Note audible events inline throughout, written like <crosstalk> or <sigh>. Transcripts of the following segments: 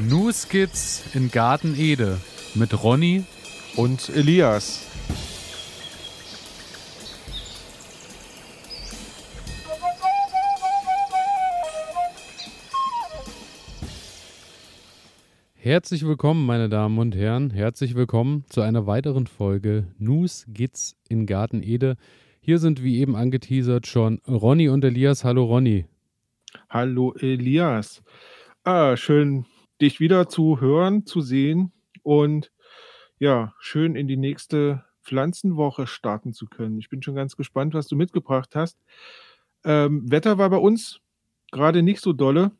New Skits in Garten Ede mit Ronny und Elias. Herzlich willkommen, meine Damen und Herren. Herzlich willkommen zu einer weiteren Folge News Gits in Garten Ede. Hier sind wie eben angeteasert schon Ronny und Elias. Hallo Ronny. Hallo Elias. Ah, schön, dich wieder zu hören, zu sehen und ja, schön in die nächste Pflanzenwoche starten zu können. Ich bin schon ganz gespannt, was du mitgebracht hast. Ähm, Wetter war bei uns gerade nicht so dolle.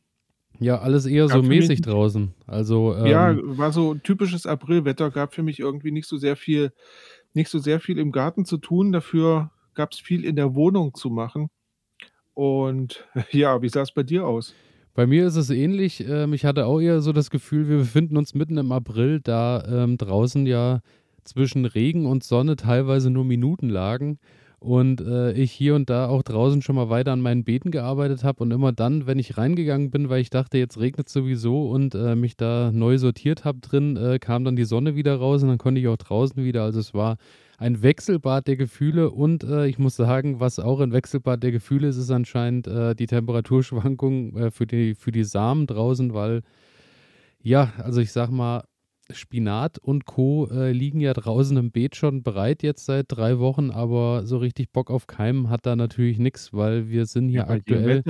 Ja, alles eher so mäßig draußen. Also ähm, ja, war so typisches Aprilwetter. Gab für mich irgendwie nicht so sehr viel, nicht so sehr viel im Garten zu tun. Dafür gab es viel in der Wohnung zu machen. Und <laughs> ja, wie sah es bei dir aus? Bei mir ist es ähnlich. Ähm, ich hatte auch eher so das Gefühl, wir befinden uns mitten im April, da ähm, draußen ja zwischen Regen und Sonne teilweise nur Minuten lagen und äh, ich hier und da auch draußen schon mal weiter an meinen Beeten gearbeitet habe und immer dann, wenn ich reingegangen bin, weil ich dachte, jetzt regnet sowieso und äh, mich da neu sortiert habe drin, äh, kam dann die Sonne wieder raus und dann konnte ich auch draußen wieder. Also es war ein Wechselbad der Gefühle und äh, ich muss sagen, was auch ein Wechselbad der Gefühle ist, ist anscheinend äh, die Temperaturschwankung äh, für, die, für die Samen draußen, weil ja, also ich sag mal, Spinat und Co. Äh, liegen ja draußen im Beet schon bereit jetzt seit drei Wochen, aber so richtig Bock auf Keimen hat da natürlich nichts, weil wir sind hier ja, aktuell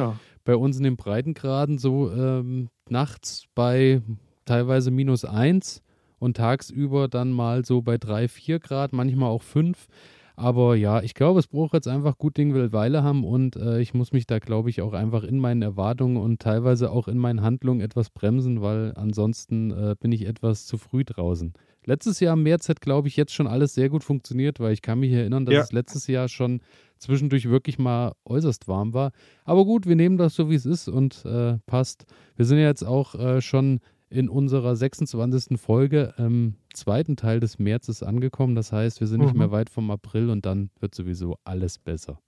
bei uns in den Breitengraden so ähm, nachts bei teilweise minus eins und tagsüber dann mal so bei 3, 4 Grad, manchmal auch 5. Aber ja, ich glaube, es braucht jetzt einfach gut Ding will Weile haben und äh, ich muss mich da, glaube ich, auch einfach in meinen Erwartungen und teilweise auch in meinen Handlungen etwas bremsen, weil ansonsten äh, bin ich etwas zu früh draußen. Letztes Jahr im März hat, glaube ich, jetzt schon alles sehr gut funktioniert, weil ich kann mich erinnern, dass ja. es letztes Jahr schon zwischendurch wirklich mal äußerst warm war. Aber gut, wir nehmen das so, wie es ist und äh, passt. Wir sind ja jetzt auch äh, schon in unserer 26. Folge im zweiten Teil des Märzes angekommen. Das heißt, wir sind mhm. nicht mehr weit vom April und dann wird sowieso alles besser.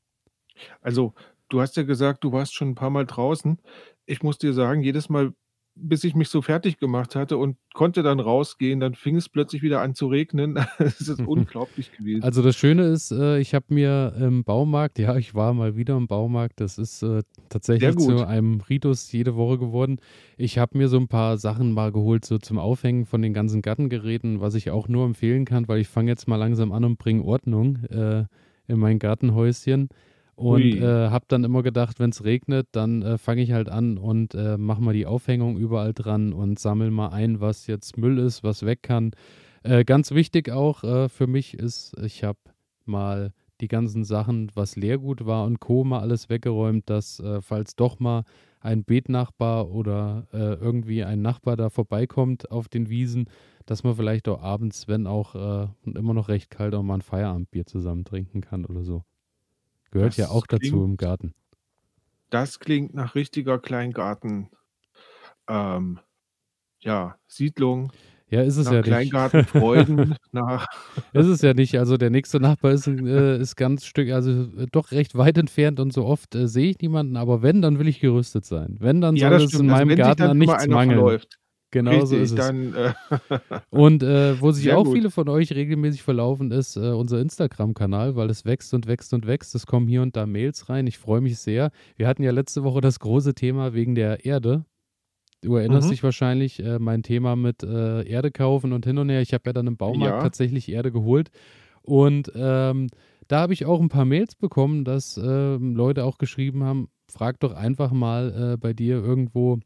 Also, du hast ja gesagt, du warst schon ein paar Mal draußen. Ich muss dir sagen, jedes Mal, bis ich mich so fertig gemacht hatte und konnte dann rausgehen, dann fing es plötzlich wieder an zu regnen. <laughs> Es ist <laughs> unglaublich gewesen. Also das Schöne ist, äh, ich habe mir im Baumarkt, ja, ich war mal wieder im Baumarkt, das ist äh, tatsächlich zu einem Ritus jede Woche geworden. Ich habe mir so ein paar Sachen mal geholt, so zum Aufhängen von den ganzen Gartengeräten, was ich auch nur empfehlen kann, weil ich fange jetzt mal langsam an und bringe Ordnung äh, in mein Gartenhäuschen. Und äh, habe dann immer gedacht, wenn es regnet, dann äh, fange ich halt an und äh, mache mal die Aufhängung überall dran und sammle mal ein, was jetzt Müll ist, was weg kann. Äh, ganz wichtig auch äh, für mich ist, ich habe mal die ganzen Sachen, was Leergut war und Co. mal alles weggeräumt, dass äh, falls doch mal ein Beetnachbar oder irgendwie ein Nachbar da vorbeikommt auf den Wiesen, dass man vielleicht auch abends, wenn auch immer noch recht kalt, auch mal ein Feierabendbier zusammen trinken kann oder so. Gehört das ja auch klingt, dazu im Garten. Das klingt nach richtiger Kleingarten. Ähm, ja, Siedlung. Ja, ist es nach ja Kleingartenfreuden <laughs> nach. Ist es ja nicht. Also der nächste Nachbar ist, <laughs> äh, ist ganz Stück, also doch recht weit entfernt und so oft äh, sehe ich niemanden, aber wenn, dann will ich gerüstet sein. Wenn, dann ja, soll es in also meinem Garten an nichts mangeln. Verläuft. Genau Richtig, so ist es. Dann, äh <laughs> und äh, wo sich auch gut. viele von euch regelmäßig verlaufen, ist äh, unser Instagram-Kanal, weil es wächst und wächst und wächst. Es kommen hier und da Mails rein. Ich freue mich sehr. Wir hatten ja letzte Woche das große Thema wegen der Erde. Du erinnerst mhm. dich wahrscheinlich, äh, mein Thema mit äh, Erde kaufen und hin und her. Ich habe ja dann im Baumarkt ja. tatsächlich Erde geholt. Und ähm, da habe ich auch ein paar Mails bekommen, dass ähm, Leute auch geschrieben haben, frag doch einfach mal äh, bei dir irgendwo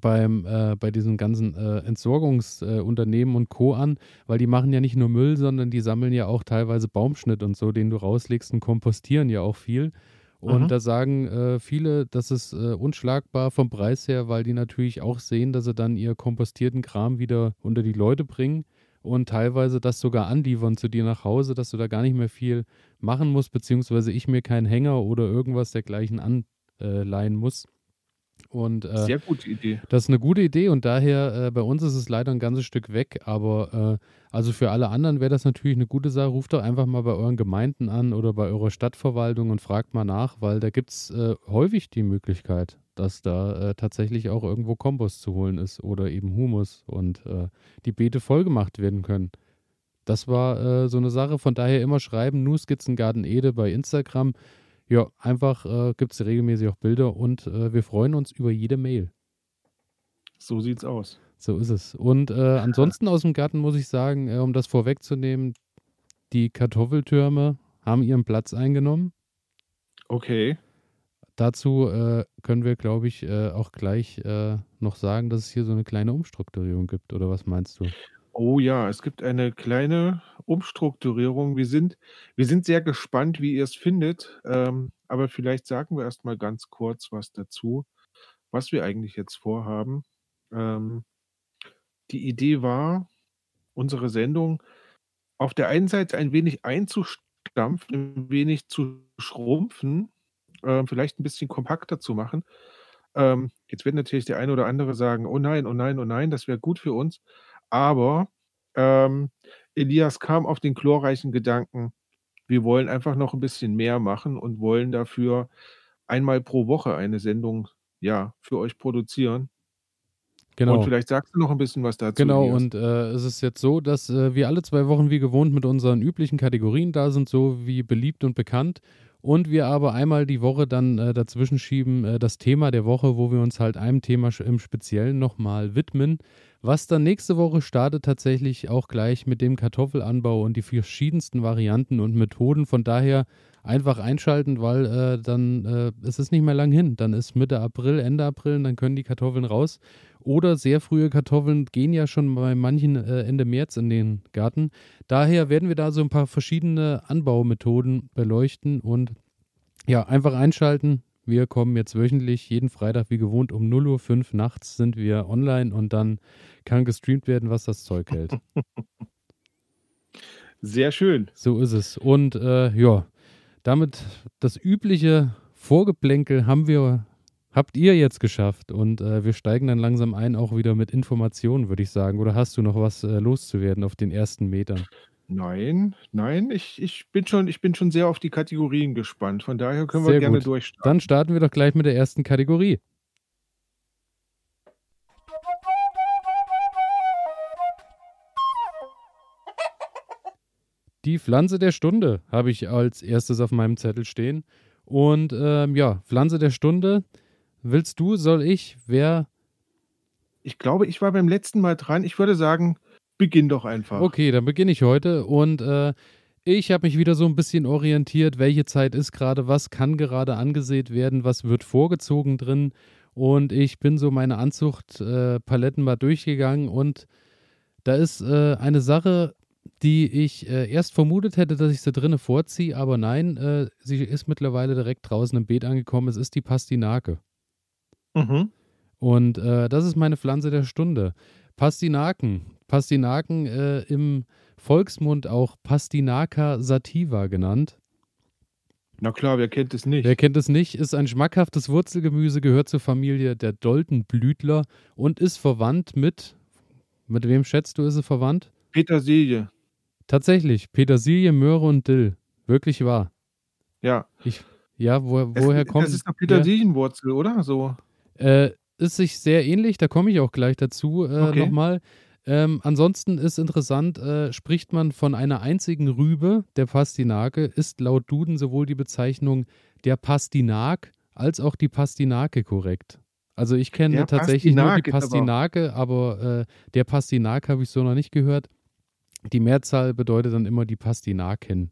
beim, äh, bei diesen ganzen äh, Entsorgungsunternehmen äh, und Co. an, weil die machen ja nicht nur Müll, sondern die sammeln ja auch teilweise Baumschnitt und so, den du rauslegst und kompostieren ja auch viel. Und mhm. da sagen äh, viele, das ist äh, unschlagbar vom Preis her, weil die natürlich auch sehen, dass sie dann ihr kompostierten Kram wieder unter die Leute bringen und teilweise das sogar anliefern zu dir nach Hause, dass du da gar nicht mehr viel machen musst, beziehungsweise ich mir keinen Hänger oder irgendwas dergleichen anleihen muss. Und, äh, Sehr gute Idee. Das ist eine gute Idee und daher, äh, bei uns ist es leider ein ganzes Stück weg, aber äh, also für alle anderen wäre das natürlich eine gute Sache. Ruft doch einfach mal bei euren Gemeinden an oder bei eurer Stadtverwaltung und fragt mal nach, weil da gibt es äh, häufig die Möglichkeit. dass da äh, tatsächlich auch irgendwo Kompost zu holen ist oder eben Humus und äh, die Beete vollgemacht werden können. Das war so eine Sache. Von daher immer schreiben, Nu Skizzengarten Ede bei Instagram. Ja, einfach äh, gibt es regelmäßig auch Bilder und äh, wir freuen uns über jede Mail. So sieht's aus. So ist es. Und äh, ansonsten aus dem Garten muss ich sagen, äh, um das vorwegzunehmen, die Kartoffeltürme haben ihren Platz eingenommen. Okay. Dazu äh, können wir, glaube ich, äh, auch gleich äh, noch sagen, dass es hier so eine kleine Umstrukturierung gibt. Oder was meinst du? Oh ja, es gibt eine kleine Umstrukturierung. Wir sind, wir sind sehr gespannt, wie ihr es findet. Ähm, aber vielleicht sagen wir erst mal ganz kurz was dazu, was wir eigentlich jetzt vorhaben. Ähm, die Idee war, unsere Sendung auf der einen Seite ein wenig einzustampfen, ein wenig zu schrumpfen, äh, vielleicht ein bisschen kompakter zu machen. Ähm, jetzt wird natürlich der eine oder andere sagen: „Oh nein, oh nein, oh nein, das wäre gut für uns.“ Aber, ähm, Elias kam auf den glorreichen Gedanken, wir wollen einfach noch ein bisschen mehr machen und wollen dafür einmal pro Woche eine Sendung, ja, für euch produzieren. Und Genau. vielleicht sagst du noch ein bisschen was dazu, Genau, und äh, es ist jetzt so, dass äh, wir alle zwei Wochen wie gewohnt mit unseren üblichen Kategorien da sind, so wie beliebt und bekannt. Und wir aber einmal die Woche dann äh, dazwischen schieben, äh, das Thema der Woche, wo wir uns halt einem Thema im Speziellen nochmal widmen. Was dann nächste Woche startet, tatsächlich auch gleich mit dem Kartoffelanbau und die verschiedensten Varianten und Methoden. Von daher einfach einschalten, weil äh, dann äh, es ist nicht mehr lang hin. Dann ist Mitte April, Ende April, und dann können die Kartoffeln raus. Oder sehr frühe Kartoffeln gehen ja schon bei manchen äh, Ende März in den Garten. Daher werden wir da so ein paar verschiedene Anbaumethoden beleuchten und ja, einfach einschalten. Wir kommen jetzt wöchentlich, jeden Freitag wie gewohnt um 0.05 Uhr nachts sind wir online und dann kann gestreamt werden, was das Zeug hält. <laughs> Sehr schön. So ist es. Und äh, ja, damit das übliche Vorgeplänkel haben wir, habt ihr jetzt geschafft. Und äh, wir steigen dann langsam ein, auch wieder mit Informationen, würde ich sagen. Oder hast du noch was äh, loszuwerden auf den ersten Metern? Nein, nein, ich ich bin schon ich bin schon sehr auf die Kategorien gespannt. Von daher können wir Sehr gerne gut. durchstarten. Dann starten wir doch gleich mit der ersten Kategorie. Die Pflanze der Stunde habe ich als erstes auf meinem Zettel stehen. Und ähm, ja, Pflanze der Stunde. Willst du, soll ich? Wer? Ich glaube, ich war beim letzten Mal dran. Ich würde sagen, beginn doch einfach. Okay, dann beginne ich heute. Und äh, ich habe mich wieder so ein bisschen orientiert, welche Zeit ist gerade, was kann gerade angesät werden, was wird vorgezogen drin. Und ich bin so meine Anzuchtpaletten mal durchgegangen und da ist äh, eine Sache, die ich äh, erst vermutet hätte, dass ich sie drinnen vorziehe, aber nein, äh, sie ist mittlerweile direkt draußen im Beet angekommen. Es ist die Pastinake. Mhm. Und äh, das ist meine Pflanze der Stunde. Pastinaken. Pastinaken äh, im Volksmund auch Pastinaka sativa genannt. Na klar, wer kennt es nicht? Wer kennt es nicht, ist ein schmackhaftes Wurzelgemüse, gehört zur Familie der Doldenblütler und ist verwandt mit, mit wem schätzt du, ist es verwandt? Petersilie. Tatsächlich, Petersilie, Möhre und Dill. Wirklich wahr. Ja. Ich, ja, wo, Es, woher kommt das ist eine Petersilienwurzel, oder? So. Äh, ist sich sehr ähnlich, da komme ich auch gleich dazu äh, Okay. nochmal. Ähm, ansonsten ist interessant, äh, spricht man von einer einzigen Rübe, der Pastinake, ist laut Duden sowohl die Bezeichnung der Pastinak als auch die Pastinake korrekt. Also ich kenne Der tatsächlich nur die Pastinak ist aber- Pastinake, aber äh, der Pastinak habe ich so noch nicht gehört. Die Mehrzahl bedeutet dann immer die Pastinaken.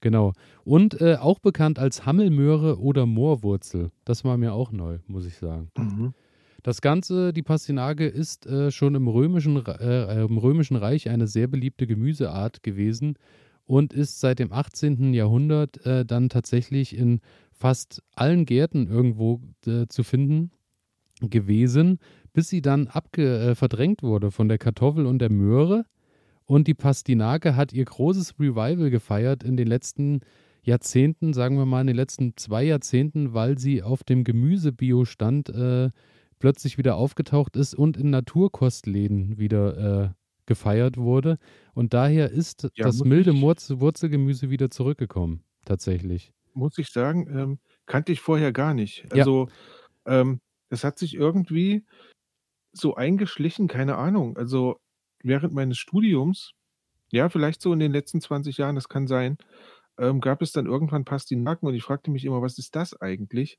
Genau. Und äh, auch bekannt als Hammelmöhre oder Moorwurzel. Das war mir auch neu, muss ich sagen. Mhm. Das Ganze, die Pastinake, ist äh, schon im römischen, Re- äh, im römischen Reich eine sehr beliebte Gemüseart gewesen und ist seit dem 18. Jahrhundert äh, dann tatsächlich in fast allen Gärten irgendwo äh, zu finden gewesen, bis sie dann abge äh, verdrängt wurde von der Kartoffel und der Möhre. Und die Pastinake hat ihr großes Revival gefeiert in den letzten Jahrzehnten, sagen wir mal in den letzten zwei Jahrzehnten, weil sie auf dem Gemüsebiostand äh, plötzlich wieder aufgetaucht ist und in Naturkostläden wieder äh, gefeiert wurde. Und daher ist Ja, das muss milde ich- Wurzel Wurzelgemüse wieder zurückgekommen, tatsächlich. Muss ich sagen, ähm, kannte ich vorher gar nicht. Ja. Also, ähm, das hat sich irgendwie so eingeschlichen, keine Ahnung. Also, während meines Studiums, ja, vielleicht so in den letzten 20 Jahren, das kann sein, ähm, gab es dann irgendwann Pastinaken und ich fragte mich immer: „Was ist das eigentlich?“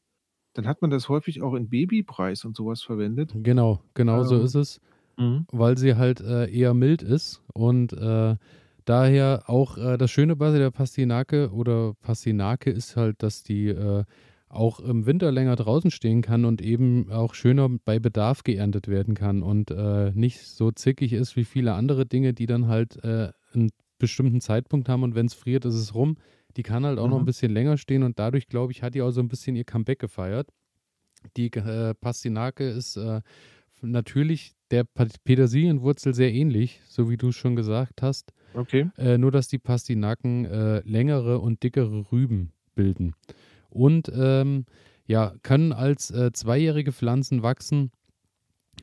Dann hat man das häufig auch in Babypreis und sowas verwendet. Genau, genau so Ähm, ist es, mhm. weil sie halt äh, eher mild ist und äh, daher auch äh, das Schöne bei der Pastinake oder Pastinake ist halt, dass die äh, auch im Winter länger draußen stehen kann und eben auch schöner bei Bedarf geerntet werden kann und äh, nicht so zickig ist wie viele andere Dinge, die dann halt äh, einen bestimmten Zeitpunkt haben und wenn es friert, ist es rum. Die kann halt auch noch ein Mhm. bisschen länger stehen und dadurch, glaube ich, hat die auch so ein bisschen ihr Comeback gefeiert. Die äh, Pastinake ist äh, natürlich der Petersilienwurzel sehr ähnlich, so wie du es schon gesagt hast. Okay. Äh, nur, dass die Pastinaken äh, längere und dickere Rüben bilden. Und ähm, ja, können als äh, zweijährige Pflanzen wachsen.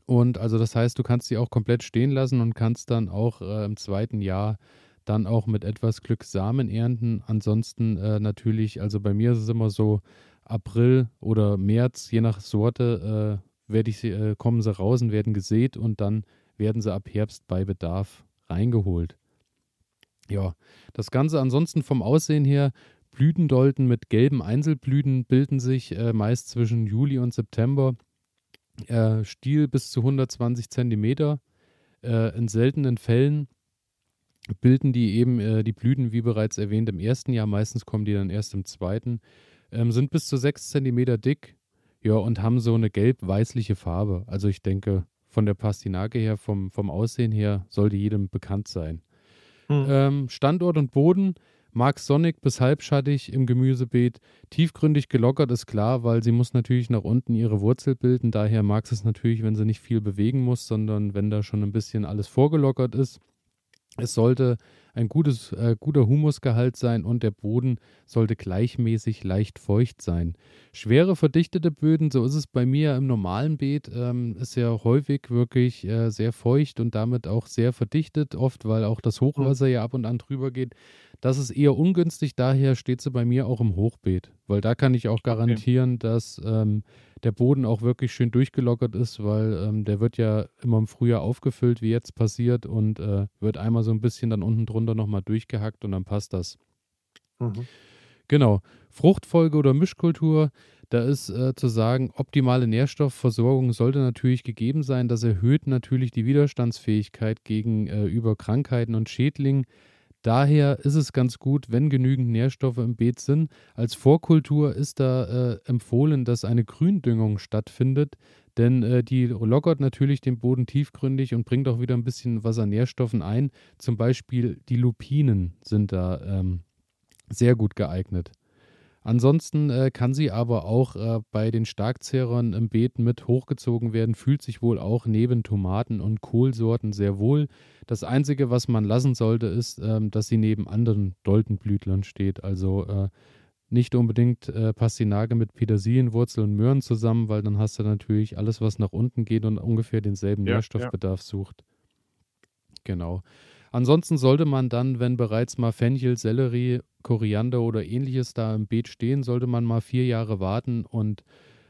Und also das heißt, du kannst sie auch komplett stehen lassen und kannst dann auch äh, im zweiten Jahr dann auch mit etwas Glück Samen ernten. Ansonsten äh, natürlich, also bei mir ist es immer so, April oder März, je nach Sorte, äh, werde ich äh, kommen sie raus und werden gesät und dann werden sie ab Herbst bei Bedarf reingeholt. Ja, das Ganze ansonsten vom Aussehen her, Blütendolden mit gelben Einzelblüten bilden sich äh, meist zwischen Juli und September. Äh, Stiel bis zu 120 Zentimeter. Äh, in seltenen Fällen bilden die eben äh, die Blüten, wie bereits erwähnt, im ersten Jahr. Meistens kommen die dann erst im zweiten. Ähm, sind bis zu 6 Zentimeter dick. Ja, und haben so eine gelb-weißliche Farbe. Also ich denke, von der Pastinake her, vom, vom Aussehen her, sollte jedem bekannt sein. Mhm. Ähm, Standort und Boden mag sonnig bis halbschattig im Gemüsebeet. Tiefgründig gelockert ist klar, weil sie muss natürlich nach unten ihre Wurzel bilden. Daher mag es natürlich, wenn sie nicht viel bewegen muss, sondern wenn da schon ein bisschen alles vorgelockert ist. Es sollte ein gutes, äh, guter Humusgehalt sein und der Boden sollte gleichmäßig leicht feucht sein. Schwere verdichtete Böden, so ist es bei mir im normalen Beet, ähm, ist ja häufig wirklich äh, sehr feucht und damit auch sehr verdichtet, oft weil auch das Hochwasser ja ab und an drüber geht. Das ist eher ungünstig, daher steht sie bei mir auch im Hochbeet, weil da kann ich auch garantieren, dass ähm, der Boden auch wirklich schön durchgelockert ist, weil ähm, der wird ja immer im Frühjahr aufgefüllt, wie jetzt passiert, und äh, wird einmal so ein bisschen dann unten drunter nochmal durchgehackt und dann passt das. Mhm. Genau. Fruchtfolge oder Mischkultur, da ist äh, zu sagen, optimale Nährstoffversorgung sollte natürlich gegeben sein. Das erhöht natürlich die Widerstandsfähigkeit gegenüber Krankheiten und Schädlingen. Daher ist es ganz gut, wenn genügend Nährstoffe im Beet sind. Als Vorkultur ist da äh, empfohlen, dass eine Gründüngung stattfindet, denn äh, die lockert natürlich den Boden tiefgründig und bringt auch wieder ein bisschen was an Nährstoffen ein. Zum Beispiel die Lupinen sind da ähm, sehr gut geeignet. Ansonsten äh, kann sie aber auch äh, bei den Starkzehrern im Beet mit hochgezogen werden, fühlt sich wohl auch neben Tomaten und Kohlsorten sehr wohl. Das Einzige, was man lassen sollte, ist, ähm, dass sie neben anderen Doldenblütlern steht. Also äh, nicht unbedingt äh, Pastinake mit Petersilienwurzel und Möhren zusammen, weil dann hast du natürlich alles, was nach unten geht und ungefähr denselben Ja, Nährstoffbedarf sucht. Genau. Ansonsten sollte man dann, wenn bereits mal Fenchel, Sellerie, Koriander oder ähnliches da im Beet stehen, sollte man mal vier Jahre warten und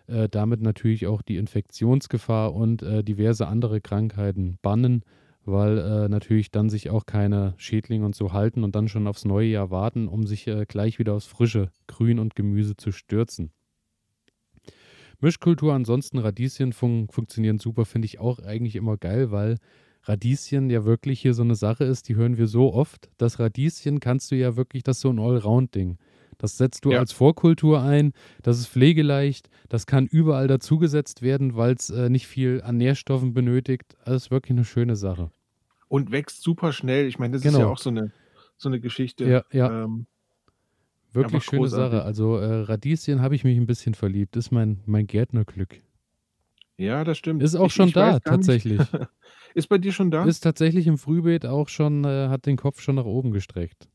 äh, damit natürlich auch die Infektionsgefahr und äh, diverse andere Krankheiten bannen, weil äh, natürlich dann sich auch keine Schädlinge und so halten und dann schon aufs neue Jahr warten, um sich äh, gleich wieder aufs frische Grün und Gemüse zu stürzen. Mischkultur, ansonsten Radieschen fun funktionieren super, finde ich auch eigentlich immer geil, weil Radieschen ja wirklich hier so eine Sache ist, die hören wir so oft. Das Radieschen kannst du ja wirklich, das ist so ein Allround-Ding. Das setzt du Ja. als Vorkultur ein, das ist pflegeleicht, das kann überall dazugesetzt werden, weil es äh, nicht viel an Nährstoffen benötigt. Das ist wirklich eine schöne Sache. Und wächst super schnell. Ich meine, das ist Genau. ja auch so eine, so eine Geschichte. Ja, ja. Ähm, Wirklich schöne großartig. Sache. Also äh, Radieschen habe ich mich ein bisschen verliebt. Ist mein, mein Gärtnerglück. ja, das stimmt. Ist auch Ich- schon ich da, tatsächlich. <laughs> Ist bei dir schon da? Ist tatsächlich im Frühbeet auch schon, äh, hat den Kopf schon nach oben gestreckt.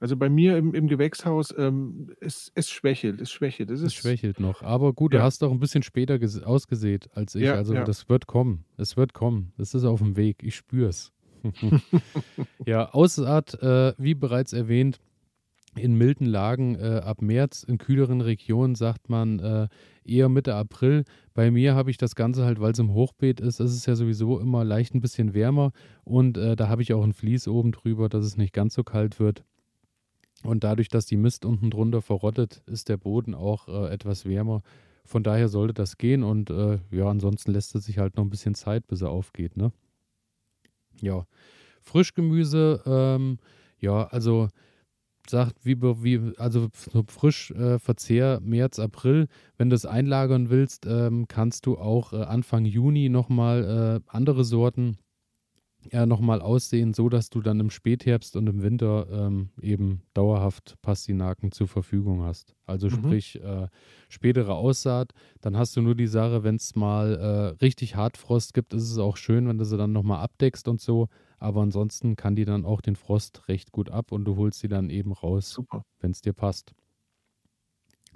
Also bei mir im, im Gewächshaus, ähm, es, es schwächelt, es schwächelt. Es Es ist, schwächelt noch. Aber gut, du Ja. hast auch ein bisschen später ges- ausgesät als ich. Ja, also ja. das wird kommen. Es wird kommen. Es ist auf dem Weg. Ich spür's. <laughs> ja, Aussaat, äh, wie bereits erwähnt, in milden Lagen äh, ab März, in kühleren Regionen sagt man äh, eher Mitte April. Bei mir habe ich das Ganze halt, weil es im Hochbeet ist, ist es ja sowieso immer leicht ein bisschen wärmer und äh, da habe ich auch ein Vlies oben drüber, dass es nicht ganz so kalt wird. Und dadurch, dass die Mist unten drunter verrottet, ist der Boden auch äh, etwas wärmer. Von daher sollte das gehen und äh, ja, ansonsten lässt es sich halt noch ein bisschen Zeit, bis er aufgeht, ne? Ja. Frischgemüse, ähm, ja, also sagt, wie, wie also so Frischverzehr äh, März, April. Wenn du es einlagern willst, ähm, kannst du auch äh, Anfang Juni nochmal äh, andere Sorten äh, nochmal aussehen, so dass du dann im Spätherbst und im Winter ähm, eben dauerhaft Pastinaken zur Verfügung hast. Also mhm. sprich äh, spätere Aussaat. Dann hast du nur die Sache, wenn es mal äh, richtig Hartfrost gibt, ist es auch schön, wenn du sie dann nochmal abdeckst und so. Aber ansonsten kann die dann auch den Frost recht gut ab und du holst sie dann eben raus, wenn es dir passt.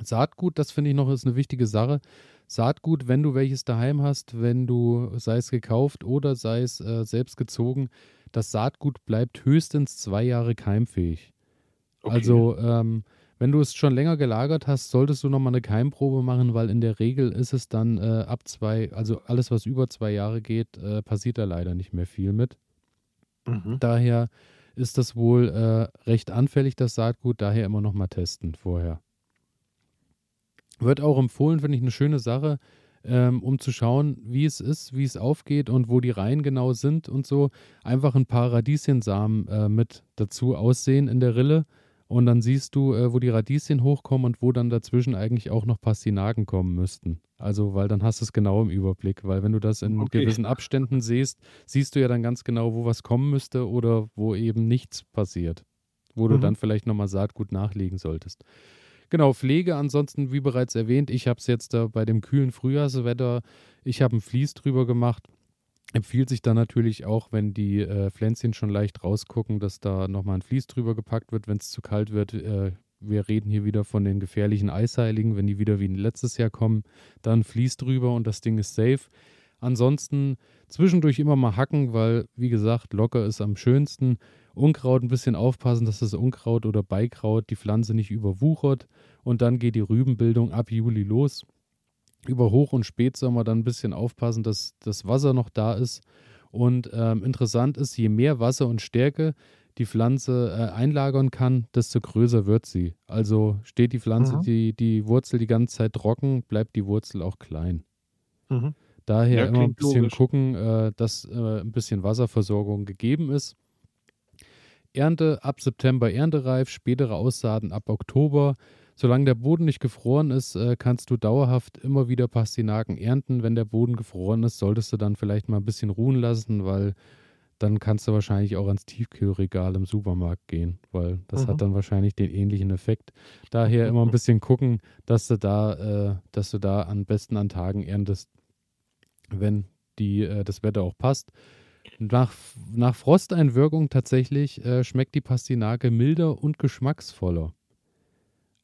Saatgut, das finde ich noch ist eine wichtige Sache. Saatgut, wenn du welches daheim hast, wenn du, sei es gekauft oder sei es äh, selbst gezogen, das Saatgut bleibt höchstens zwei Jahre keimfähig. Okay. Also, ähm, wenn du es schon länger gelagert hast, solltest du nochmal eine Keimprobe machen, weil in der Regel ist es dann äh, ab zwei, also alles, was über zwei Jahre geht, äh, passiert da leider nicht mehr viel mit. Mhm. Daher ist das wohl äh, recht anfällig, das Saatgut, daher immer nochmal testen vorher. Wird auch empfohlen, finde ich eine schöne Sache, ähm, um zu schauen, wie es ist, wie es aufgeht und wo die Reihen genau sind und so. Einfach ein paar Radieschensamen äh, mit dazu aussehen in der Rille und dann siehst du, äh, wo die Radieschen hochkommen und wo dann dazwischen eigentlich auch noch Pastinaken kommen müssten. Also, weil dann hast du es genau im Überblick, weil wenn du das in okay. gewissen Abständen siehst, siehst du ja dann ganz genau, wo was kommen müsste oder wo eben nichts passiert, wo mhm. du dann vielleicht nochmal Saatgut nachlegen solltest. Genau, Pflege ansonsten, wie bereits erwähnt, ich habe es jetzt da bei dem kühlen Frühjahrswetter, ich habe ein Vlies drüber gemacht. Empfiehlt sich dann natürlich auch, wenn die äh, Pflänzchen schon leicht rausgucken, dass da nochmal ein Vlies drüber gepackt wird, wenn es zu kalt wird. Äh, wir reden hier wieder von den gefährlichen Eisheiligen, wenn die wieder wie letztes Jahr kommen, dann Vlies drüber und das Ding ist safe. Ansonsten zwischendurch immer mal hacken, weil, wie gesagt, locker ist am schönsten. Unkraut ein bisschen aufpassen, dass das Unkraut oder Beikraut die Pflanze nicht überwuchert. Und dann geht die Rübenbildung ab Juli los. Über Hoch- und Spätsommer dann ein bisschen aufpassen, dass das Wasser noch da ist. Und ähm, interessant ist, je mehr Wasser und Stärke die Pflanze äh, einlagern kann, desto größer wird sie. Also steht die Pflanze, mhm. die, die Wurzel die ganze Zeit trocken, bleibt die Wurzel auch klein. Mhm. Daher ja, immer ein bisschen logisch. gucken, äh, dass äh, ein bisschen Wasserversorgung gegeben ist. Ernte ab September erntereif, spätere Aussaaten ab Oktober. Solange der Boden nicht gefroren ist, äh, kannst du dauerhaft immer wieder Pastinaken ernten. Wenn der Boden gefroren ist, solltest du dann vielleicht mal ein bisschen ruhen lassen, weil dann kannst du wahrscheinlich auch ans Tiefkühlregal im Supermarkt gehen, weil das mhm. hat dann wahrscheinlich den ähnlichen Effekt. Daher immer ein bisschen gucken, dass du da, äh, dass du da am besten an Tagen erntest, wenn die, äh, das Wetter auch passt. Nach, nach Frosteinwirkung tatsächlich äh, schmeckt die Pastinake milder und geschmacksvoller.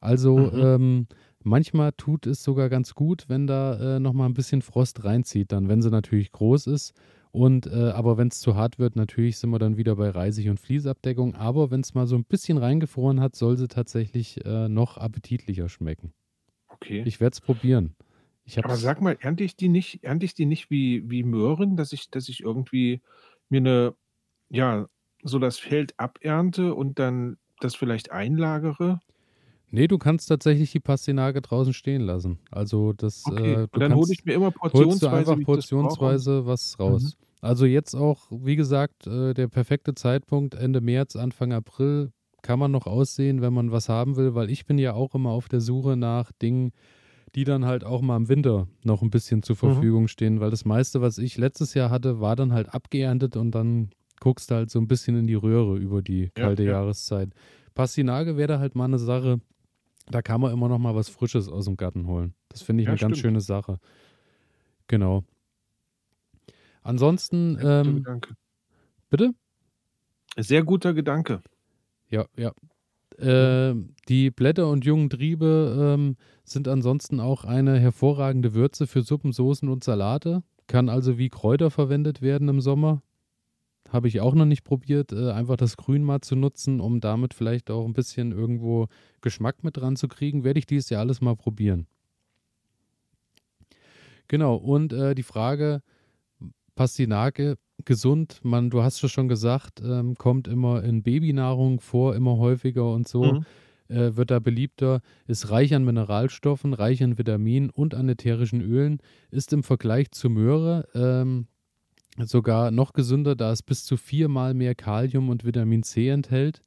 Also mhm. ähm, manchmal tut es sogar ganz gut, wenn da äh, nochmal ein bisschen Frost reinzieht, dann, wenn sie natürlich groß ist. Und äh, aber wenn es zu hart wird, natürlich sind wir dann wieder bei Reisig- und Fließabdeckung. Aber wenn es mal so ein bisschen reingefroren hat, soll sie tatsächlich äh, noch appetitlicher schmecken. Okay. Ich werde es probieren. Aber sag mal, ernte ich die nicht, ernte ich die nicht wie, wie Möhren, dass ich, dass ich irgendwie mir eine, ja, so das Feld abernte und dann das vielleicht einlagere? Nee, du kannst tatsächlich die Pastinake draußen stehen lassen. Also das Okay, äh, du dann hole ich mir immer holst du einfach portionsweise was raus. Mhm. Also jetzt auch, wie gesagt, äh, der perfekte Zeitpunkt, Ende März, Anfang April, kann man noch aussehen, wenn man was haben will, weil ich bin ja auch immer auf der Suche nach Dingen, die dann halt auch mal im Winter noch ein bisschen zur Mhm. Verfügung stehen, weil das meiste, was ich letztes Jahr hatte, war dann halt abgeerntet und dann guckst du halt so ein bisschen in die Röhre über die Ja, kalte ja. Jahreszeit. Pastinage wäre da halt mal eine Sache, da kann man immer noch mal was Frisches aus dem Garten holen. Das finde ich Ja, eine ganz stimmt. schöne Sache. Genau. Ansonsten, ähm, bitte? Sehr guter Gedanke. Ja, ja. Äh, die Blätter und jungen Triebe ähm, sind ansonsten auch eine hervorragende Würze für Suppen, Soßen und Salate. Kann also wie Kräuter verwendet werden im Sommer. habe ich auch noch nicht probiert, äh, einfach das Grün mal zu nutzen, um damit vielleicht auch ein bisschen irgendwo Geschmack mit dran zu kriegen. Werde ich dieses Jahr alles mal probieren. Genau, und äh, die Frage, Pastinake, gesund, man, du hast es schon gesagt, ähm, kommt immer in Babynahrung vor, immer häufiger und so. Mhm. Äh, wird da beliebter, ist reich an Mineralstoffen, reich an Vitaminen und an ätherischen Ölen, ist im Vergleich zu Möhre ähm, sogar noch gesünder, da es bis zu viermal mehr Kalium und Vitamin C enthält.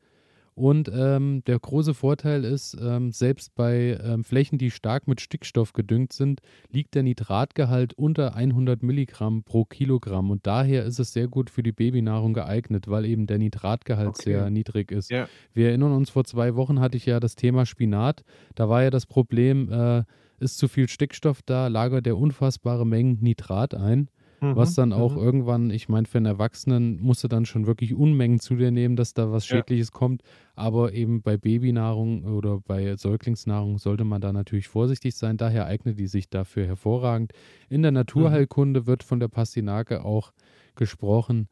Und ähm, der große Vorteil ist, ähm, selbst bei ähm, Flächen, die stark mit Stickstoff gedüngt sind, liegt der Nitratgehalt unter 100 Milligramm pro Kilogramm. Und daher ist es sehr gut für die Babynahrung geeignet, weil eben der Nitratgehalt Okay. sehr niedrig ist. Ja. Wir erinnern uns, vor zwei Wochen hatte ich ja das Thema Spinat. Da war ja das Problem, äh, ist zu viel Stickstoff da, lagert er unfassbare Mengen Nitrat ein. Was Mhm. dann auch Mhm. irgendwann, ich meine, für einen Erwachsenen musst du dann schon wirklich Unmengen zu dir nehmen, dass da was Ja. Schädliches kommt. Aber eben bei Babynahrung oder bei Säuglingsnahrung sollte man da natürlich vorsichtig sein. Daher eignet die sich dafür hervorragend. In der Mhm. Naturheilkunde wird von der Pastinake auch gesprochen,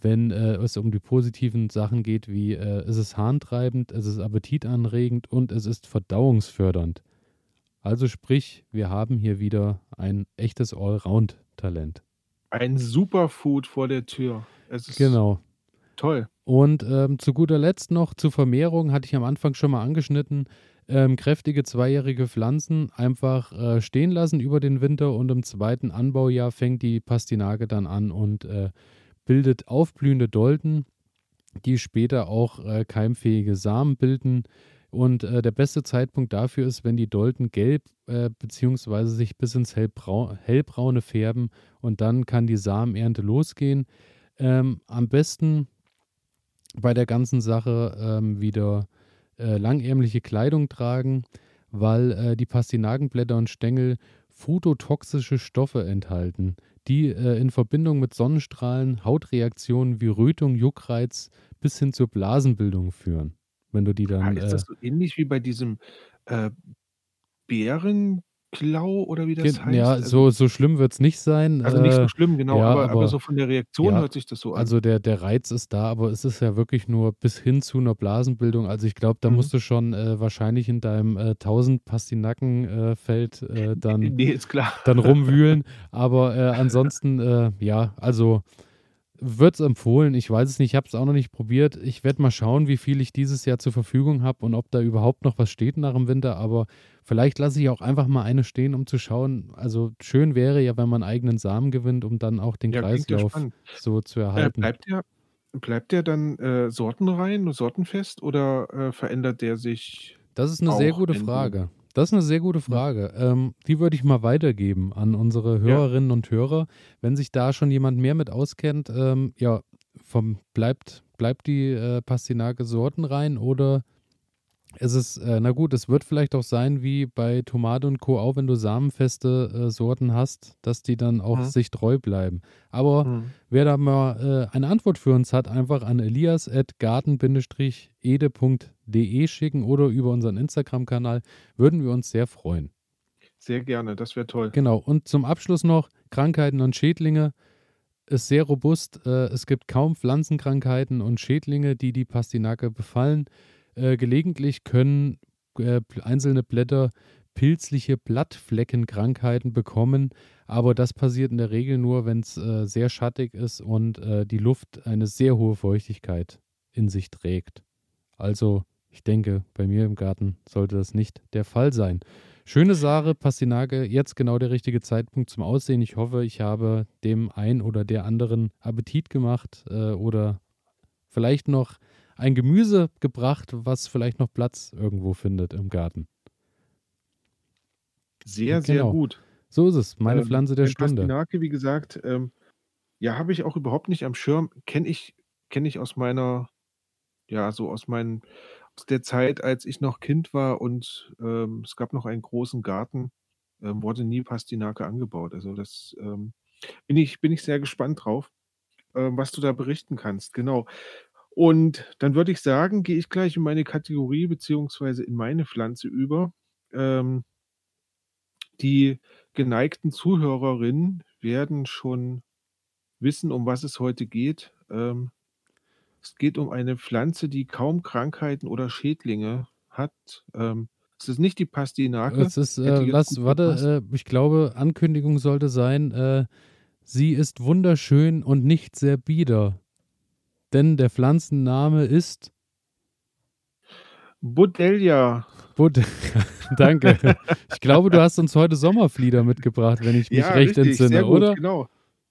wenn äh, es um die positiven Sachen geht, wie äh, es ist harntreibend, es ist appetitanregend und es ist verdauungsfördernd. Also sprich, wir haben hier wieder ein echtes Allround-Talent. Ein Superfood vor der Tür. Es ist Genau. toll. Und ähm, zu guter Letzt noch zur Vermehrung, hatte ich am Anfang schon mal angeschnitten, ähm, kräftige zweijährige Pflanzen einfach äh, stehen lassen über den Winter und im zweiten Anbaujahr fängt die Pastinake dann an und äh, bildet aufblühende Dolden, die später auch äh, keimfähige Samen bilden. Und äh, der beste Zeitpunkt dafür ist, wenn die Dolden gelb äh, beziehungsweise sich bis ins Hellbrau hellbraune färben und dann kann die Samenernte losgehen. Ähm, am besten bei der ganzen Sache ähm, wieder äh, langärmliche Kleidung tragen, weil äh, die Pastinakenblätter und Stängel phototoxische Stoffe enthalten, die äh, in Verbindung mit Sonnenstrahlen Hautreaktionen wie Rötung, Juckreiz bis hin zur Blasenbildung führen. Wenn du die Ah, dann ist äh, das so ähnlich wie bei diesem, äh, Bärenklau oder wie das heißt? ja, Also so so schlimm wird's nicht sein. also nicht so Äh, schlimm, genau, ja, aber aber aber so von der Reaktion ja, hört sich das so an. also der der Reiz ist da, aber es ist ja wirklich nur bis hin zu 'ner Blasenbildung. Also, ich glaube, da Mhm. musst du schon, äh, wahrscheinlich in deinem, äh, 1000 Pastinaken äh, äh, <laughs> dann Ne, ist klar. dann rumwühlen. <laughs> Aber, äh, ansonsten, äh, ja, also würde es empfohlen. Ich weiß es nicht, ich habe es auch noch nicht probiert. Ich werde mal schauen, wie viel ich dieses Jahr zur Verfügung habe und ob da überhaupt noch was steht nach dem Winter. Aber vielleicht lasse ich auch einfach mal eine stehen, um zu schauen. Also, schön wäre ja, wenn man eigenen Samen gewinnt, um dann auch den Ja, ja Kreislauf spannend. so zu Äh, erhalten. bleibt der bleibt der dann, äh, sortenrein, sortenfest oder, äh, verändert der sich Das ist 'ne sehr gute Frage. Das ist 'ne sehr gute. Frage. Ähm, die würde ich mal weitergeben an unsere Ja. Hörerinnen und Hörer. Wenn sich da schon jemand mehr mit auskennt, ähm, ja, vom bleibt bleibt die, äh, Pastinake sortenrein oder ist es äh, na gut, es wird vielleicht auch sein wie bei Tomate und Co. auch, wenn du samenfeste, äh, Sorten hast, dass die dann auch Mhm. sich treu bleiben. Aber Mhm. wer da mal, äh, eine Antwort für uns hat, einfach an elias@garten-ede.de schicken oder über unseren Instagram-Kanal, würden wir uns sehr freuen. Sehr gerne, das wäre toll. Genau. Und zum Abschluss noch Krankheiten und Schädlinge. Ist sehr robust. Äh, es gibt kaum Pflanzenkrankheiten und Schädlinge, die die Pastinake befallen. Äh, gelegentlich können, äh, einzelne Blätter pilzliche Blattfleckenkrankheiten bekommen, aber das passiert in der Regel nur, wenn's, äh, sehr schattig ist und, äh, die Luft eine sehr hohe Feuchtigkeit in sich trägt. Also, ich denke, bei mir im Garten sollte das nicht der Fall sein. Schöne Sache, Pastinake, jetzt genau der richtige Zeitpunkt zum Aussehen. Ich hoffe, ich habe dem einen oder der anderen Appetit gemacht, äh, oder vielleicht noch ein Gemüse gebracht, was vielleicht noch Platz irgendwo findet im Garten. Sehr, sehr Genau. gut. So ist es, meine Ähm, Pflanze der Stunde. Pastinake, wie gesagt, ähm, ja, habe ich auch überhaupt nicht am Schirm. Kenne ich kenne ich aus meiner ja, so aus meinen aus der Zeit, als ich noch Kind war und, ähm, es gab noch einen großen Garten, ähm, wurde nie Pastinake angebaut. Also, das, ähm, bin ich bin ich sehr gespannt drauf, ähm, was du da berichten kannst, genau. Und dann würde ich sagen, gehe ich gleich in meine Kategorie beziehungsweise in meine Pflanze über. Ähm die geneigten Zuhörerinnen werden schon wissen, um was es heute geht. Ähm, es geht um eine Pflanze, die kaum Krankheiten oder Schädlinge hat. Ähm, es ist nicht die Pastinake. Es ist, äh, lass, warte, äh, ich glaube, Ankündigung sollte sein, äh, sie ist wunderschön und nicht sehr bieder. Denn der Pflanzenname ist Budellia. Bud. <laughs> Danke. Ich glaube, du hast uns heute Sommerflieder mitgebracht, wenn ich mich Ja, recht richtig, sehr entsinne, gut, oder? genau.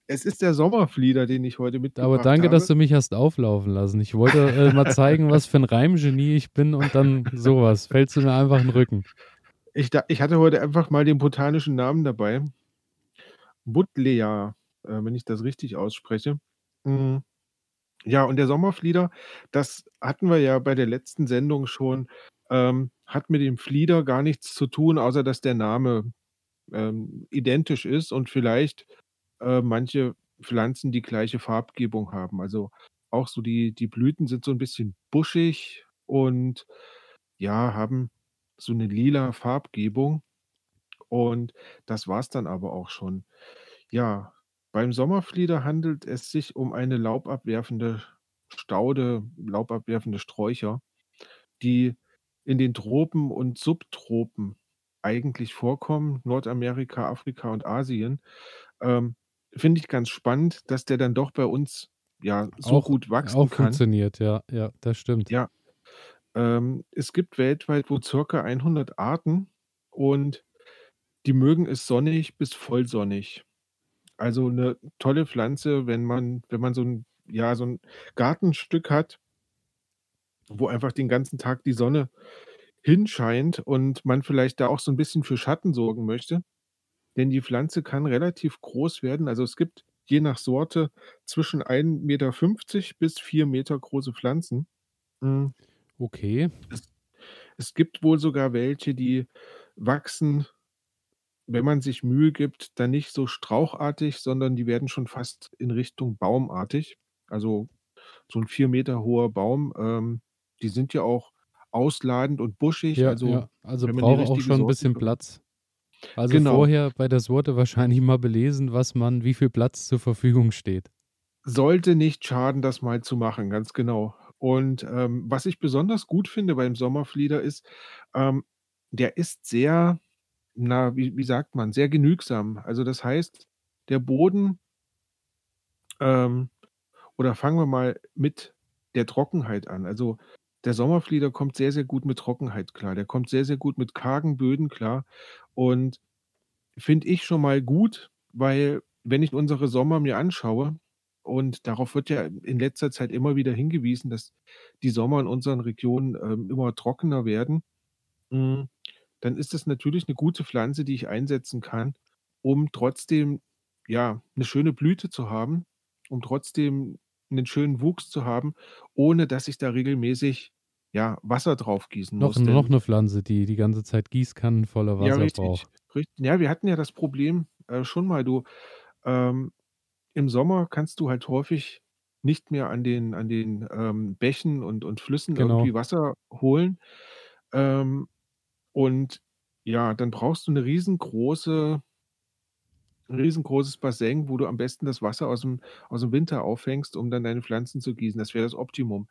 Es ist der Sommerflieder, den ich heute Aber mitgebracht danke, dass habe. du mich hast auflaufen lassen. Ich wollte äh, mal zeigen, was für ein Reimgenie ich bin und dann sowas. Fällst du mir einfach in den Rücken. Ich, ich hatte heute einfach mal den botanischen Namen dabei. Buddleia, äh, wenn ich das richtig ausspreche. Mm, Ja, und der Sommerflieder, das hatten wir ja bei der letzten Sendung schon, ähm, hat mit dem Flieder gar nichts zu tun, außer dass der Name ähm, identisch ist und vielleicht äh, manche Pflanzen die gleiche Farbgebung haben. Also auch so die, die Blüten sind so ein bisschen buschig und ja, haben so eine lila Farbgebung. Und das war's dann aber auch schon. Ja, beim Sommerflieder handelt es sich um eine laubabwerfende Staude, laubabwerfende Sträucher, die in den Tropen und Subtropen eigentlich vorkommen, Nordamerika, Afrika und Asien. Ähm, finde ich ganz spannend, dass der dann doch bei uns ja so Auch, gut wachsen auch kann. funktioniert, ja, ja, das stimmt. Ja, ähm, es gibt weltweit wohl circa 100 Arten und die mögen es sonnig bis vollsonnig. Also eine tolle Pflanze, wenn man wenn man so ein ja, so ein Gartenstück hat, wo einfach den ganzen Tag die Sonne hinscheint und man vielleicht da auch so ein bisschen für Schatten sorgen möchte. Denn die Pflanze kann relativ groß werden. Also, es gibt je nach Sorte zwischen 1,50 m bis 4 Meter große Pflanzen. Hm, Okay. es es gibt wohl sogar welche, die wachsen, wenn man sich Mühe gibt, dann nicht so strauchartig, sondern die werden schon fast in Richtung baumartig. Also, so 'n 4 Meter hoher Baum, ähm, die sind ja auch ausladend und buschig, Ja, also, ja. Also braucht auch schon ein bisschen Platz. Also Genau. vorher bei der Sorte wahrscheinlich mal belesen, was man, wie viel Platz zur Verfügung steht. Sollte nicht schaden, das mal zu machen, ganz genau. Und, ähm, was ich besonders gut finde beim Sommerflieder ist, ähm, der ist sehr, na, wie wie sagt man, sehr genügsam. Also, das heißt, der Boden ähm, oder fangen wir mal mit der Trockenheit an. Also, der Sommerflieder kommt sehr, sehr gut mit Trockenheit klar. Der kommt sehr, sehr gut mit kargen Böden klar und finde ich schon mal gut, weil wenn ich unsere Sommer mir anschaue und darauf wird ja in letzter Zeit immer wieder hingewiesen, dass die Sommer in unseren Regionen, ähm, immer trockener werden, hm, dann ist das natürlich 'ne gute Pflanze, die ich einsetzen kann, um trotzdem, ja, 'ne schöne Blüte zu haben, um trotzdem 'nen schönen Wuchs zu haben, ohne dass ich da regelmäßig, ja, Wasser drauf gießen Noch muss, noch denn 'ne Pflanze, die die ganze Zeit Gießkannen voller Ja, Wasser richtig, braucht. richt ja, wir hatten ja das Problem, äh, schon mal, du, ähm, im Sommer kannst du halt häufig nicht mehr an den an den, ähm, Bächen und und Flüssen Genau. irgendwie Wasser holen. Ähm, und ja, dann brauchst du 'ne riesengroße 'n riesengroßes Bassin, wo du am besten das Wasser aus'm aus'm Winter auffängst, um dann deine Pflanzen zu gießen. Das wäre das Optimum.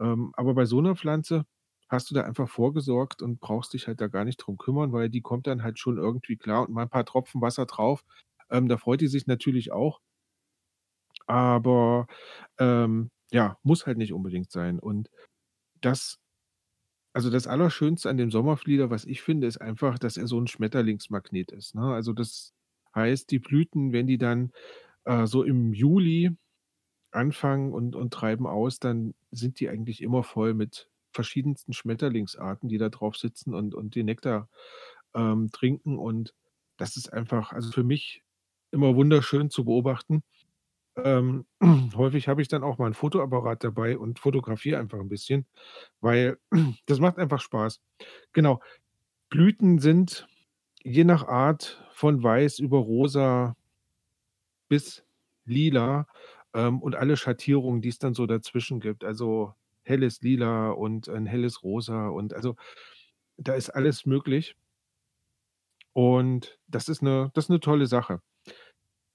Ähm, aber bei so 'ner Pflanze hast du da einfach vorgesorgt und brauchst dich halt da gar nicht drum kümmern, weil die kommt dann halt schon irgendwie klar und mal 'n paar Tropfen Wasser drauf. Ähm, da freut die sich natürlich auch. Aber, ähm, ja, muss halt nicht unbedingt sein. Und das also, das Allerschönste an dem Sommerflieder, was ich finde, ist einfach, dass er so 'n Schmetterlingsmagnet ist, ne? Also, das heißt, die Blüten, wenn die dann, äh, so im Juli anfangen und und treiben aus, dann sind die eigentlich immer voll mit verschiedensten Schmetterlingsarten, die da drauf sitzen und und den Nektar, ähm, trinken. Und das ist einfach also, für mich immer wunderschön zu beobachten. Ähm, <clears throat> häufig habe ich dann auch mal 'n Fotoapparat dabei und fotografiere einfach 'n bisschen, weil <clears throat> das macht einfach Spaß. Genau. Blüten sind je nach Art von weiß über rosa bis lila, ähm, und alle Schattierungen, die es dann so dazwischen gibt. Also, helles Lila und ein helles Rosa und also, da ist alles möglich. Und das ist 'ne das ist 'ne tolle Sache.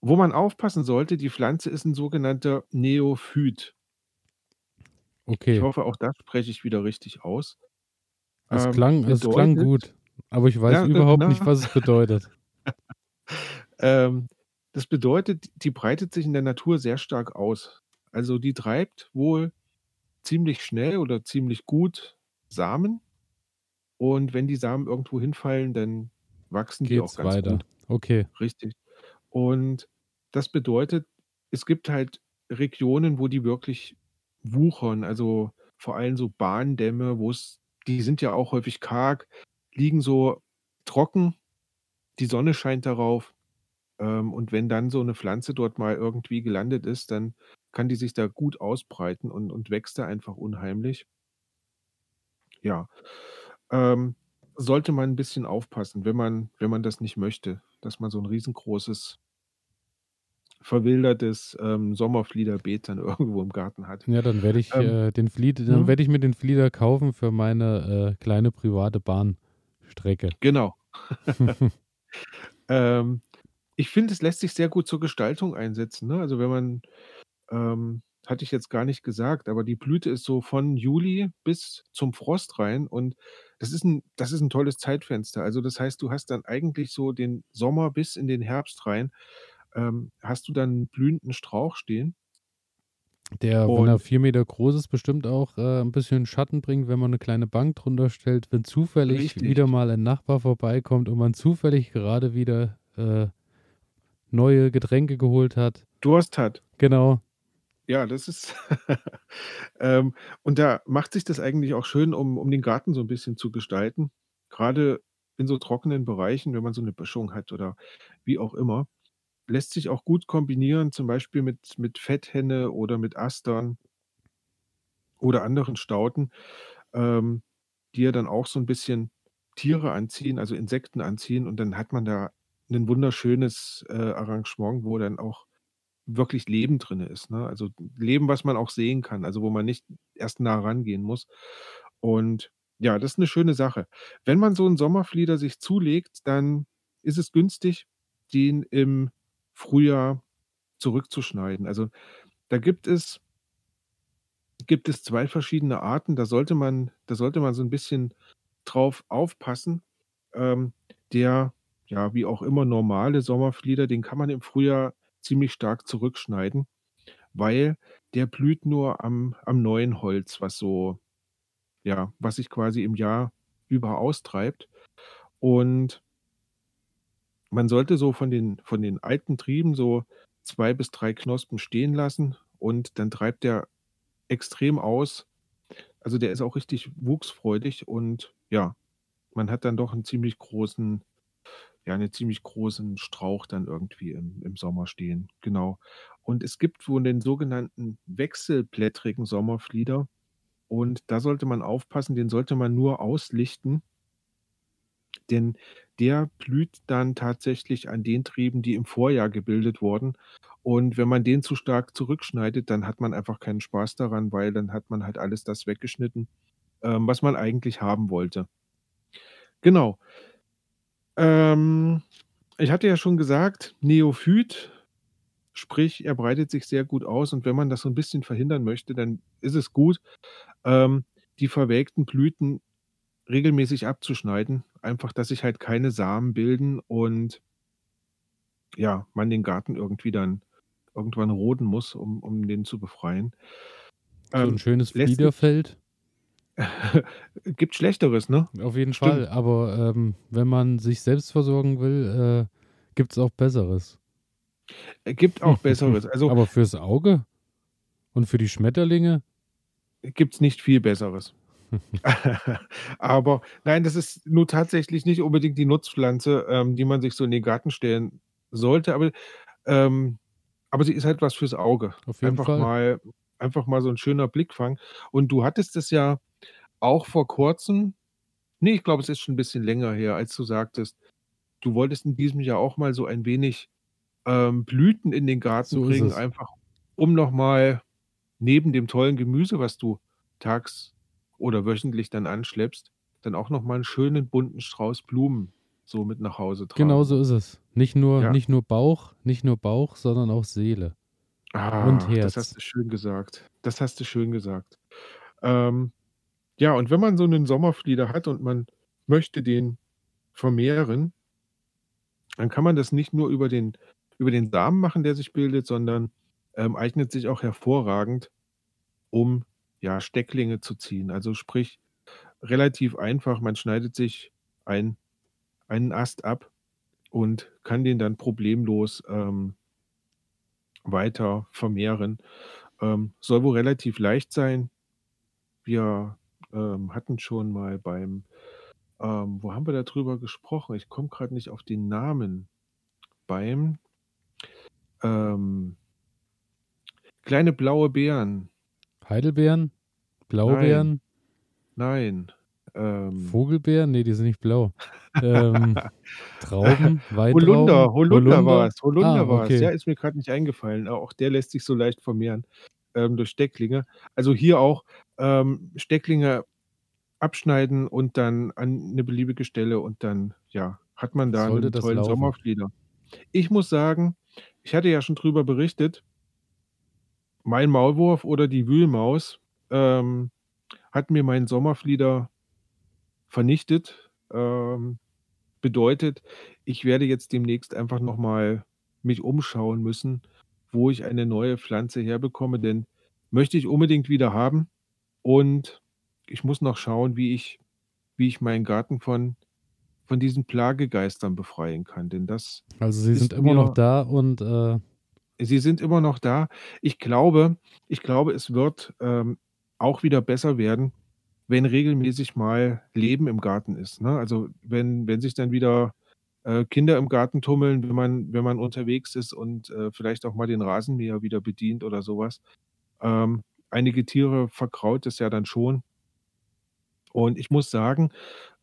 Wo man aufpassen sollte, die Pflanze ist 'n sogenannter Neophyt. Ich Okay. hoffe, auch das spreche ich wieder richtig aus. Es Ähm, klang es klang bedeutet gut, aber ich weiß ja, ge überhaupt nicht, was es bedeutet. <laughs> Ähm, das bedeutet, die breitet sich in der Natur sehr stark aus. Also, die treibt wohl ziemlich schnell oder ziemlich gut Samen und wenn die Samen irgendwo hinfallen, dann wachsen die auch Geht's ganz weiter. gut. Okay. Richtig. Und das bedeutet, es gibt halt Regionen, wo die wirklich wuchern, also, vor allem so Bahndämme, wo's die sind ja auch häufig karg, liegen so trocken, die Sonne scheint darauf, ähm, und wenn dann so 'ne Pflanze dort mal irgendwie gelandet ist, dann kann die sich da gut ausbreiten und und wächst da einfach unheimlich. Ja, ähm, sollte man 'n bisschen aufpassen, wenn man wenn man das nicht möchte, dass man so 'n riesengroßes verwildertes, ähm, Sommerfliederbeet dann <laughs> irgendwo im Garten hat. Ja, dann werde ich, Ähm äh, den Flied dann mhm. werde ich mir den Flieder kaufen für meine, äh, kleine private Bahnstrecke. Genau. <laughs> <laughs> Ähm, ich finde, es lässt sich sehr gut zur Gestaltung einsetzen, ne? Also, wenn man ähm, hatte ich jetzt gar nicht gesagt, aber die Blüte ist so von Juli bis zum Frost rein und das ist 'n das ist 'n tolles Zeitfenster. Also, das heißt, du hast dann eigentlich so den Sommer bis in den Herbst rein, ähm, hast du dann blühenden Strauch stehen. Der, wenn er Und 4 m groß ist, bestimmt auch, äh, 'n bisschen Schatten bringt, wenn man 'ne kleine Bank drunter stellt, wenn zufällig Richtig. wieder mal ein Nachbar vorbeikommt und man zufällig gerade wieder, äh, neue Getränke geholt hat. Durst hat. Genau. Ja, das ist <laughs> ähm, und da macht sich das eigentlich auch schön, um um den Garten so 'n bisschen zu gestalten. Grade in so trockenen Bereichen, wenn man so 'ne Böschung hat oder wie auch immer. Lässt sich auch gut kombinieren, zum Beispiel mit mit Fetthenne oder mit Astern oder anderen Stauden, ähm, die ja dann auch so 'n bisschen Tiere anziehen, also, Insekten anziehen und dann hat man da 'nen wunderschönes, äh, Arrangement, wo dann auch wirklich Leben drinne ist, ne? Also, Leben, was man auch sehen kann, also, wo man nicht erst nah rangehen muss. Und ja, das ist 'ne schöne Sache. Wenn man so 'n Sommerflieder sich zulegt, dann ist es günstig, den im Frühjahr zurückzuschneiden. Also, da gibt es gibt es 2 verschiedene Arten, da sollte man da sollte man so 'n bisschen drauf aufpassen. Ähm, der, ja, wie auch immer normale Sommerflieder, den kann man im Frühjahr ziemlich stark zurückschneiden, weil der blüht nur am am neuen Holz, was so ja, was sich quasi im Jahr über austreibt. Und man sollte so von den von den alten Trieben so 2 bis 3 Knospen stehen lassen und dann treibt der extrem aus. Also, der ist auch richtig wuchsfreudig und ja, man hat dann doch 'n ziemlich großen ja, 'ne ziemlich großen Strauch dann irgendwie im im Sommer stehen, genau. Und es gibt wohl den sogenannten wechselblättrigen Sommerflieder und da sollte man aufpassen, den sollte man nur auslichten denn der blüht dann tatsächlich an den Trieben, die im Vorjahr gebildet wurden. Und wenn man den zu stark zurückschneidet, dann hat man einfach keinen Spaß daran, weil dann hat man halt alles das weggeschnitten, ähm, was man eigentlich haben wollte. Genau. Ähm, ich hatte ja schon gesagt, Neophyt, sprich, er breitet sich sehr gut aus und wenn man das so 'n bisschen verhindern möchte, dann ist es gut, ähm, die verwelkten Blüten regelmäßig abzuschneiden. Einfach, dass sich halt keine Samen bilden und ja, man den Garten irgendwie dann irgendwann roden muss, um um den zu befreien. So 'n Ähm, schönes sich Fliederfeld? <laughs> Gibt Schlechteres, ne? Auf jeden Fall, Stimmt. aber, ähm, wenn man sich selbst versorgen will, äh, gibt's auch Besseres. Äh, gibt auch <laughs> Besseres. Also Aber fürs Auge und für die Schmetterlinge? gibt's nicht viel Besseres. <laughs> Aber nein, das ist nur tatsächlich nicht unbedingt die Nutzpflanze, ähm, die man sich so in den Garten stellen sollte, aber ähm, aber sie ist halt was fürs Auge. Auf jeden Einfach Fall. mal einfach mal so 'n schöner Blickfang. Und du hattest es ja auch vor Kurzem ne, ich glaube, es ist schon 'n bisschen länger her, als du sagtest, du wolltest in diesem Jahr auch mal so ein wenig, ähm, Blüten in den Garten So bringen, einfach um noch mal neben dem tollen Gemüse, was du tags oder wöchentlich dann anschleppst, dann auch noch mal 'n schönen bunten Strauß Blumen so mit nach Hause tragen. Genau so ist es. Nicht nur, Ja. nicht nur Bauch, nicht nur Bauch, sondern auch Seele. Ah, Und das Herz. hast du schön gesagt. Das hast du schön gesagt. Ähm, ja, und wenn man so 'nen Sommerflieder hat und man möchte den vermehren dann kann man das nicht nur über den über den Samen machen, der sich bildet, sondern, ähm, eignet sich auch hervorragend, um, ja, Stecklinge zu ziehen. Also, sprich, relativ einfach, man schneidet sich ein einen Ast ab und kann den dann problemlos, ähm weiter vermehren. Ähm, soll wohl relativ leicht sein. Wir, ähm, hatten schon mal beim ähm, wo haben wir da drüber gesprochen? Ich komme grad nicht auf den Namen. Beim ähm kleine blaue Beeren. Heidelbeeren? Blaubeeren? Nein, ähm Vogelbeeren? Ne, die sind nicht blau. Ähm, <laughs> Trauben, Weintrauben? Holunder, Holunder war's, Holunder Ah, war's. okay. Ja, ist mir grad nicht eingefallen. Auch der lässt sich so leicht vermehren, ähm, durch Stecklinge. Also, hier auch, ähm, Stecklinge abschneiden und dann an 'ne beliebige Stelle und dann, ja, hat man da Sollte 'nen das tollen. Sommerflieder. Ich muss sagen, ich hatte ja schon drüber berichtet mein Maulwurf oder die Wühlmaus, ähm, hat mir meinen Sommerflieder vernichtet. Ähm, bedeutet, ich werde jetzt demnächst einfach noch mal mich umschauen müssen, wo ich eine neue Pflanze herbekomme, denn möchte ich unbedingt wieder haben und ich muss noch schauen, wie ich wie ich meinen Garten von von diesen Plagegeistern befreien kann, denn das Also, sie sind immer noch da und, äh Sie sind immer noch da. Ich glaube ich glaube, es wird, ähm, auch wieder besser werden, wenn regelmäßig mal Leben im Garten ist, ne? Also, wenn wenn sich dann wieder, äh, Kinder im Garten tummeln, wenn man wenn man unterwegs ist und, äh, vielleicht auch mal den Rasenmäher wieder bedient oder so was. Ähm, einige Tiere verkraut es ja dann schon. Und ich muss sagen,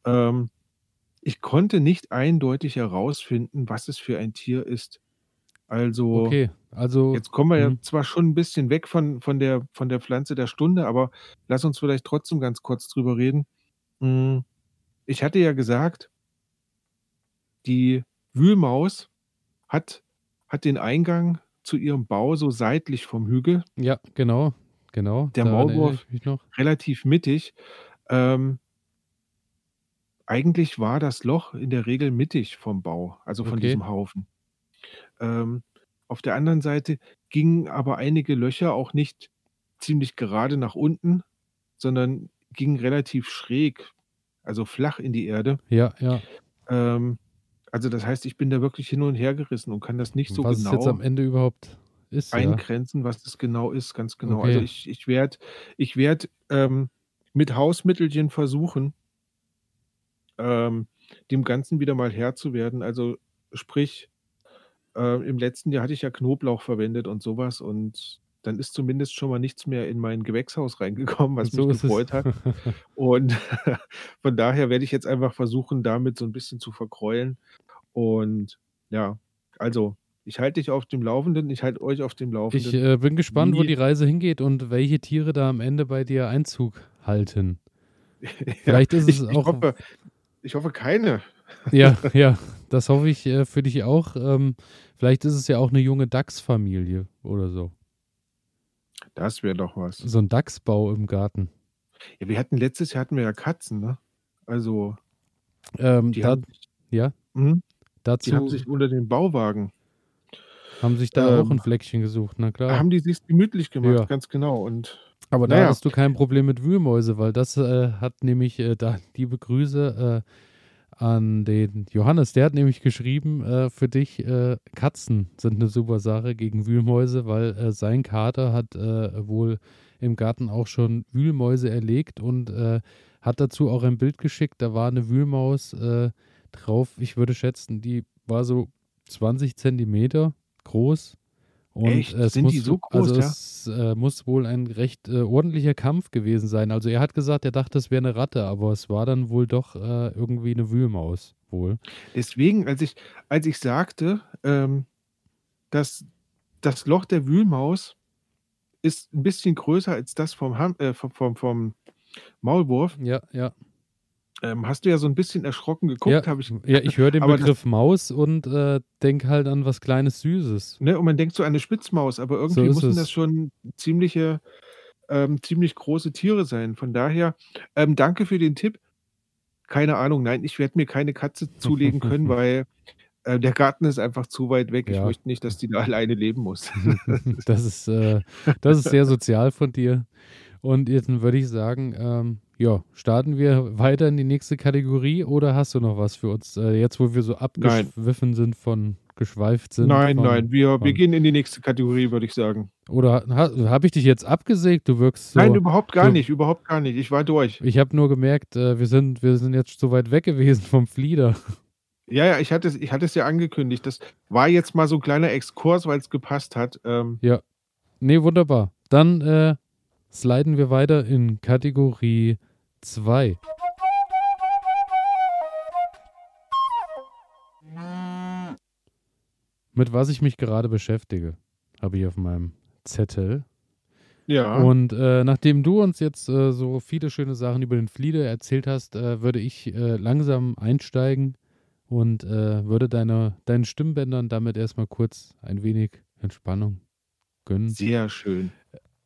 ähm, ich konnte nicht eindeutig herausfinden, was es für ein Tier ist. Also, Okay, also jetzt kommen wir ja mhm. zwar schon 'n bisschen weg von von der von der Pflanze der Stunde, aber lass uns vielleicht trotzdem ganz kurz drüber reden. Hm, ich hatte ja gesagt die Wühlmaus hat hat den Eingang zu ihrem Bau so seitlich vom Hügel. Ja, genau, genau, Der Maulwurf relativ mittig. Ähm eigentlich war das Loch in der Regel mittig vom Bau, also von Okay. diesem Haufen. Ähm, auf der anderen Seite gingen aber einige Löcher auch nicht ziemlich gerade nach unten, sondern gingen relativ schräg, also flach in die Erde. Ja, ja. Ähm, also, das heißt, ich bin da wirklich hin und hergerissen und kann das nicht so Was es jetzt am genau Ende überhaupt ist, ja? eingrenzen, was das genau ist, ganz genau. Also, Okay. ich ich werde ich werde, ähm, mit Hausmittelchen versuchen ähm, dem Ganzen wieder mal Herr zu werden. Also, sprich, äh, im letzten Jahr hatte ich ja Knoblauch verwendet und so was und dann ist zumindest schon mal nichts mehr in mein Gewächshaus <laughs> reingekommen, was mich So es. gefreut hat. Und <laughs> von daher werde ich jetzt einfach versuchen, damit so 'n bisschen zu verkreulen. Und ja, also, ich halte dich auf dem Laufenden, ich halte euch auf dem Ich, Laufenden, äh, bin gespannt, wo wie die Reise hingeht und welche Tiere da am Ende bei dir Einzug halten. Ja, <laughs> Vielleicht ist ich es ich auch hoffe ich hoffe keine. Ja, <laughs> ja, das hoffe ich, äh, für dich auch. Ähm, vielleicht ist es ja auch 'ne junge Dachsfamilie oder so. Das wäre doch was. So 'n Dachsbau im Garten. Ja, wir hatten letztes Jahr hatten wir ja Katzen, ne? Also Ähm, die da haben ja? mhm, die haben Dazu sich unter den Bauwagen haben sich da auch 'n ähm Fleckchen gesucht, na klar. haben die sich's gemütlich gemacht, Ja. ganz genau und Aber da ja. hattest du kein Problem mit Wühlmäuse, weil das, äh, hat nämlich, äh, da liebe Grüße, äh, an den Johannes. Der hat nämlich geschrieben, äh, für dich, äh, Katzen sind 'ne super Sache gegen Wühlmäuse, weil, äh, sein Kater hat, wohl im Garten auch schon Wühlmäuse erlegt und, hat dazu auch ein Bild geschickt. Da war 'ne Wühlmaus, drauf. Ich würde schätzen, die war so 20 Zentimeter groß und Echt? es Sind muss die so also, groß, ja? es, äh, muss wohl ein recht, äh, ordentlicher Kampf gewesen sein. Also, er hat gesagt, er dachte, es wäre 'ne Ratte, aber es war dann wohl doch, äh, irgendwie 'ne Wühlmaus wohl. Deswegen, als ich als ich sagte, ähm, dass das Loch der Wühlmaus ist 'n bisschen größer als das vom Ham äh, vom vom vom Maulwurf Ja, ja. Ähm, hast du ja so ein bisschen erschrocken geguckt, Ja, habe ich ja, ich höre den <laughs> aber das Begriff Maus und äh, denke halt an was Kleines Süßes. ne, und man denkt so an 'ne Spitzmaus, aber So irgendwie ist müssen das schon ziemliche ähm, ziemlich große Tiere sein. Von daher, ähm, danke für den Tipp. Keine Ahnung, nein, ich werde mir keine Katze <laughs> zulegen können, weil, äh, der Garten ist einfach zu weit weg. Ich Ja. möchte nicht, dass die da <laughs> alleine leben muss. Das ist, äh, das ist sehr sozial von dir. Und jetzt würde ich sagen, ähm, ja, starten wir weiter in die nächste Kategorie oder hast du noch was für uns, äh, jetzt wo wir so Nein. abgeschwiffen sind von geschweift sind Nein, von nein, wir wir von gehen in die nächste Kategorie, würde ich sagen. oder ha habe ich dich jetzt abgesägt? Du wirkst Nein, so überhaupt gar du nicht, überhaupt gar nicht. Ich war durch. ich habe nur gemerkt, äh, wir sind wir sind jetzt so weit weg gewesen vom Flieder. Ja, ja, ich hatte es ich hatte es ja angekündigt. Das war jetzt mal so 'n kleiner Exkurs, weil's gepasst hat. Ähm Ja. Ne, wunderbar. Dann, äh, sliden wir weiter in Kategorie 2. Mit was ich mich gerade beschäftige, habe ich auf meinem Zettel. Ja. Und, äh, nachdem du uns jetzt, äh, so viele schöne Sachen über den Flieder erzählt hast, äh, würde ich, äh, langsam einsteigen und, äh, würde deiner deinen Stimmbändern damit erst mal kurz ein wenig Entspannung gönnen. Sehr schön.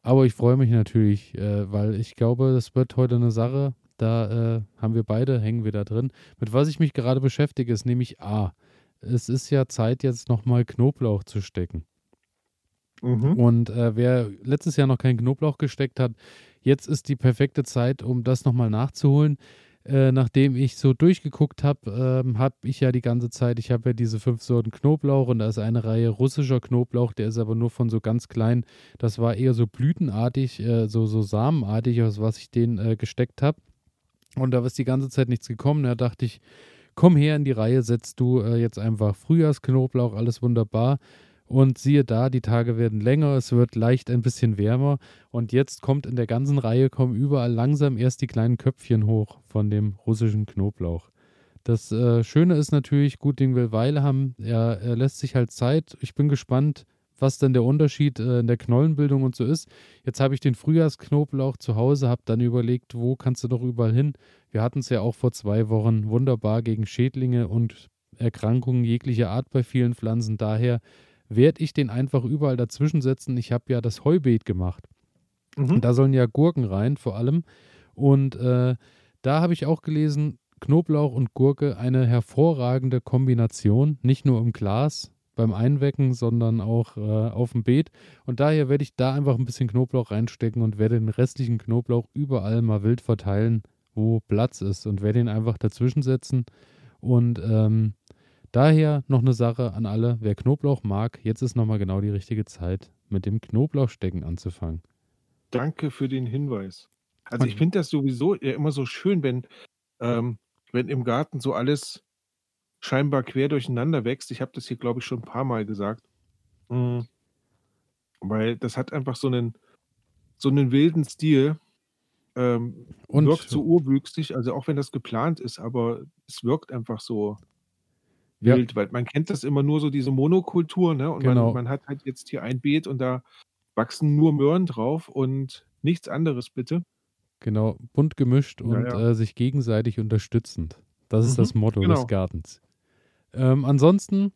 Aber ich freue mich natürlich, äh, weil ich glaube, das wird heute 'ne Sache, da, äh, haben wir beide hängen wir da drin. Mit was ich mich gerade beschäftige, ist nämlich A: Es ist ja Zeit, jetzt noch mal Knoblauch zu stecken. Mhm. Und, äh, wer letztes Jahr noch keinen Knoblauch gesteckt hat, jetzt ist die perfekte Zeit, um das noch mal nachzuholen. Äh, nachdem ich so durchgeguckt habe, ähm, habe ich ja die ganze Zeit ich habe ja diese 5 Sorten Knoblauch und da ist eine Reihe russischer Knoblauch, der ist aber nur von so ganz klein das war eher so blütenartig, äh, so so samenartig, aus was ich den, äh, gesteckt habe. Und da ist die ganze Zeit nichts gekommen. Da dachte ich: „Komm her in die Reihe, setzt du, äh, jetzt einfach Frühjahrsknoblauch, alles wunderbar.“ Und siehe da, die Tage werden länger, es wird leicht ein bisschen wärmer und jetzt kommt in der ganzen Reihe kommen überall langsam erst die kleinen Köpfchen hoch von dem russischen Knoblauch. Das, äh, Schöne ist natürlich, gut Ding will Weile haben, er er lässt sich halt Zeit. Ich bin gespannt, was denn der Unterschied, äh, in der Knollenbildung und so ist. Jetzt habe ich den Frühjahrsknoblauch zu Hause, habe dann überlegt, wo kannst du doch überall hin? Wir hatten's ja auch vor 2 Wochen wunderbar gegen Schädlinge und Erkrankungen jeglicher Art bei vielen Pflanzen. Daher werde ich den einfach überall dazwischen setzen. Ich habe ja das Heubeet gemacht. Mhm. Und da sollen ja Gurken rein vor allem. Und, äh, da habe ich auch gelesen, Knoblauch und Gurke eine hervorragende Kombination, nicht nur im Glas beim Einwecken, sondern auch, äh, aufm Beet. Und daher werde ich da einfach 'n bisschen Knoblauch reinstecken und werde den restlichen Knoblauch überall mal wild verteilen, wo Platz ist und werde ihn einfach dazwischen setzen. Und, ähm, daher noch 'ne Sache an alle, wer Knoblauch mag, jetzt ist noch mal genau die richtige Zeit, mit dem Knoblauchstecken anzufangen. Danke für den Hinweis. Also, ich finde das sowieso immer so schön, wenn ähm, wenn im Garten so alles scheinbar quer durcheinander wächst. Ich habe das hier, glaube ich, schon 'n paarmal gesagt. Hm. Weil das hat einfach so 'nen so 'nen wilden Stil, ähm, Und wirkt so urwüchsig, also, auch wenn das geplant ist, aber es wirkt einfach so Ja. wild, weil man kennt das immer nur so diese Monokultur, ne? Und man Genau. man hat halt jetzt hier ein Beet und da wachsen nur Möhren drauf und nichts anderes bitte. Genau, bunt gemischt Ja, und, ja. äh, sich gegenseitig unterstützend. Das ist Mhm, das Motto des genau. Gartens. Ähm, ansonsten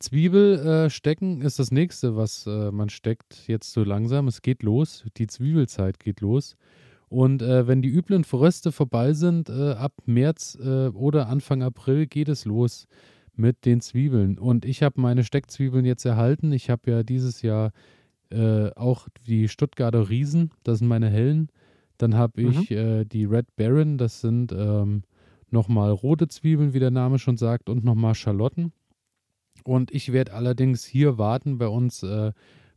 Zwiebel, äh, stecken ist das Nächste, was, äh, man steckt jetzt so langsam. Es geht los. Die Zwiebelzeit geht los. Und, äh, wenn die üblen Fröste vorbei sind, äh, ab März, äh, oder Anfang April geht es los mit den Zwiebeln. Und ich habe meine Steckzwiebeln jetzt erhalten. Ich habe ja dieses Jahr, äh, auch die Stuttgarter Riesen, das sind meine hellen. Dann habe Mhm. ich, äh, die Red Baron, das sind, ähm, noch mal rote Zwiebeln, wie der Name schon sagt, und noch mal Schalotten. Und ich werde allerdings hier warten bei uns, äh,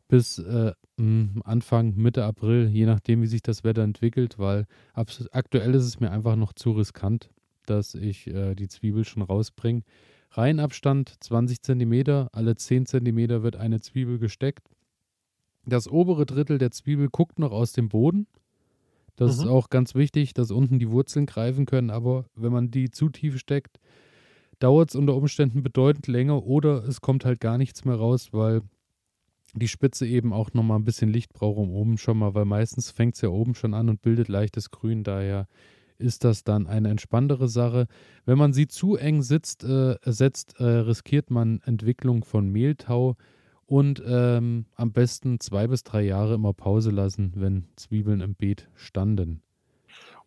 bis, äh, hm, Anfang, Mitte April, je nachdem, wie sich das Wetter entwickelt, weil aktuell ist es mir einfach noch zu riskant, dass ich, äh, die Zwiebel schon rausbringe. Reihenabstand 20 Zentimeter, alle 10 Zentimeter wird eine Zwiebel gesteckt. Das obere Drittel der Zwiebel guckt noch aus dem Boden. Das ist Mhm. auch ganz wichtig, dass unten die Wurzeln greifen können, aber wenn man die zu tief steckt, dauert's unter Umständen bedeutend länger oder es kommt halt gar nichts mehr raus, weil die Spitze eben auch noch mal 'n bisschen Licht braucht um oben schon mal weil meistens fängt's ja oben schon an und bildet leichtes Grün. Daher ist das dann eine entspanntere Sache. Wenn man sie zu eng sitzt, äh, setzt, äh, riskiert man Entwicklung von Mehltau und ähm, am besten zwei bis drei Jahre immer Pause lassen, wenn Zwiebeln im Beet standen.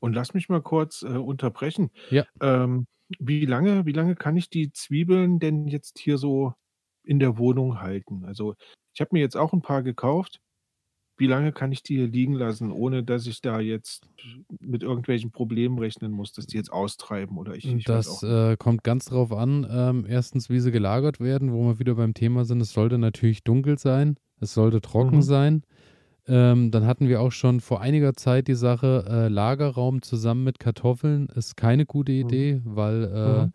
Und lass mich mal kurz, äh, unterbrechen. Ja. Ähm, wie lange wie lange kann ich die Zwiebeln denn jetzt hier so in der Wohnung halten? Also, ich habe mir jetzt auch ein paar gekauft. Wie lange kann ich die hier liegen lassen, ohne dass ich da jetzt mit irgendwelchen Problemen rechnen muss, dass die jetzt austreiben oder ich ich Das äh, kommt ganz drauf an, ähm, erstens, wie sie gelagert werden, wo wir wieder beim Thema sind. Es sollte natürlich dunkel sein, es sollte trocken Mhm. sein. Ähm, dann hatten wir auch schon vor einiger Zeit die Sache, äh, Lagerraum zusammen mit Kartoffeln ist keine gute Mhm. Idee, weil äh, Mhm.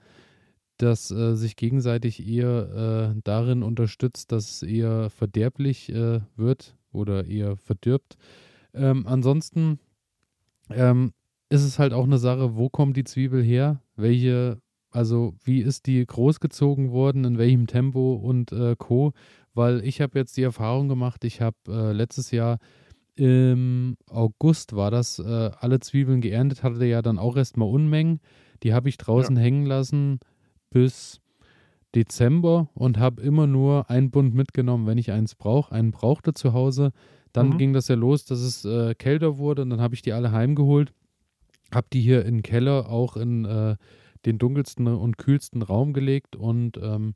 Das äh, sich gegenseitig eher äh, darin unterstützt, dass es eher verderblich äh, wird oder eher verdirbt. Ähm, ansonsten ähm, ist es halt auch eine Sache, wo kommt die Zwiebel her? Welche, also wie ist die großgezogen worden, in welchem Tempo und äh, Co. Weil ich habe jetzt die Erfahrung gemacht, ich habe äh, letztes Jahr im August war das, äh, alle Zwiebeln geerntet, hatte ja dann auch erstmal Unmengen. Die habe ich Ja. draußen hängen lassen bis Dezember und habe immer nur ein Bund mitgenommen, wenn ich eins brauche. Einen brauchte zu Hause. Dann Mhm. ging das ja los, dass es äh, kälter wurde und dann habe ich die alle heimgeholt. Habe die hier in den Keller auch in äh, den dunkelsten und kühlsten Raum gelegt und ähm,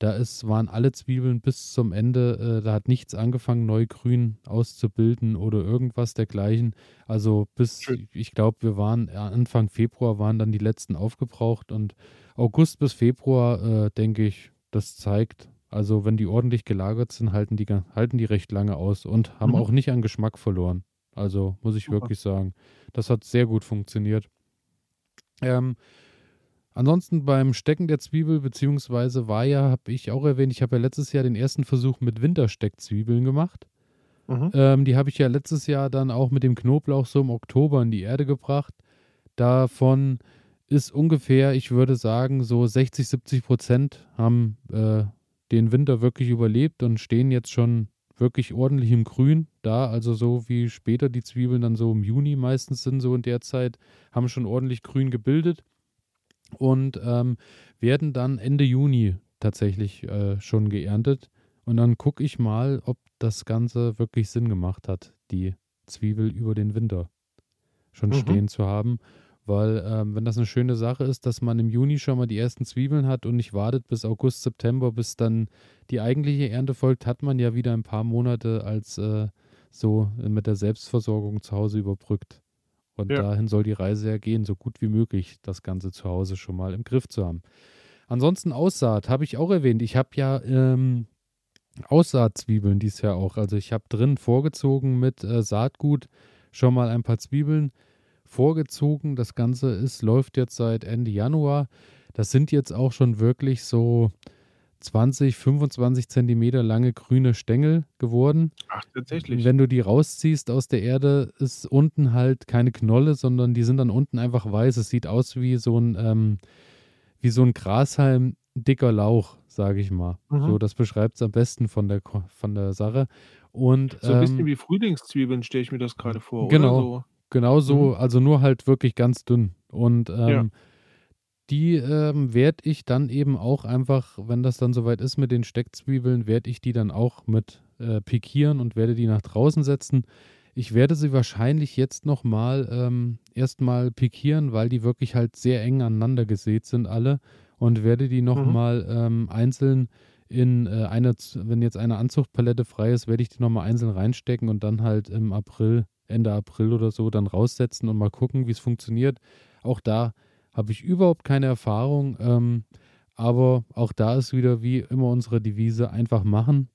da ist, waren alle Zwiebeln bis zum Ende, äh, da hat nichts angefangen, neu grün auszubilden oder irgendwas dergleichen. Also bis, Schön. ich glaube, wir waren äh, Anfang Februar waren dann die letzten aufgebraucht und August bis Februar, äh, denke ich, das zeigt, also wenn die ordentlich gelagert sind, halten die, halten die recht lange aus und haben Mhm. auch nicht an Geschmack verloren. Also muss ich Super. wirklich sagen, das hat sehr gut funktioniert. Ähm, ansonsten beim Stecken der Zwiebel, beziehungsweise war ja, habe ich auch erwähnt, ich habe ja letztes Jahr den ersten Versuch mit Wintersteckzwiebeln gemacht. Mhm. Ähm, die habe ich ja letztes Jahr dann auch mit dem Knoblauch so im Oktober in die Erde gebracht. Davon ist ungefähr, ich würde sagen, so 60, 70 Prozent haben äh, den Winter wirklich überlebt und stehen jetzt schon wirklich ordentlich im Grün da. Also so wie später die Zwiebeln dann so im Juni meistens sind, so in der Zeit, haben schon ordentlich grün gebildet und ähm, werden dann Ende Juni tatsächlich äh, schon geerntet. Und dann gucke ich mal, ob das Ganze wirklich Sinn gemacht hat, die Zwiebel über den Winter schon Mhm. stehen zu haben. Weil ähm, wenn das eine schöne Sache ist, dass man im Juni schon mal die ersten Zwiebeln hat und nicht wartet bis August, September, bis dann die eigentliche Ernte folgt, hat man ja wieder ein paar Monate als äh, so mit der Selbstversorgung zu Hause überbrückt. Und Ja. dahin soll die Reise ja gehen, so gut wie möglich das Ganze zu Hause schon mal im Griff zu haben. Ansonsten Aussaat habe ich auch erwähnt. Ich habe ja ähm, Aussaatzwiebeln dies Jahr auch. Also ich habe drin vorgezogen mit äh, Saatgut schon mal ein paar Zwiebeln vorgezogen. Das Ganze ist, läuft jetzt seit Ende Januar. Das sind jetzt auch schon wirklich so 20, 25 Zentimeter lange grüne Stängel geworden. Ach, tatsächlich. Wenn du die rausziehst aus der Erde, ist unten halt keine Knolle, sondern die sind dann unten einfach weiß. Es sieht aus wie so ein, ähm, wie so ein Grashalm dicker Lauch, sage ich mal. Mhm. So, das beschreibt es am besten von der, von der Sache. Und So ein bisschen ähm, wie Frühlingszwiebeln stelle ich mir das gerade vor, Genau. oder so? Genau so, Mhm. also nur halt wirklich ganz dünn. Und ähm, Ja. Die ähm, werde ich dann eben auch einfach, wenn das dann soweit ist mit den Steckzwiebeln, werde ich die dann auch mit äh, pikieren und werde die nach draußen setzen. Ich werde sie wahrscheinlich jetzt nochmal ähm, erstmal pikieren, weil die wirklich halt sehr eng aneinander gesät sind alle und werde die nochmal ähm, einzeln in äh, eine, wenn jetzt eine Anzuchtpalette frei ist, werde ich die nochmal einzeln reinstecken und dann halt im April, Ende April oder so, dann raussetzen und mal gucken, wie es funktioniert. Auch da habe ich überhaupt keine Erfahrung, ähm, aber auch da ist wieder wie immer unsere Devise, einfach machen.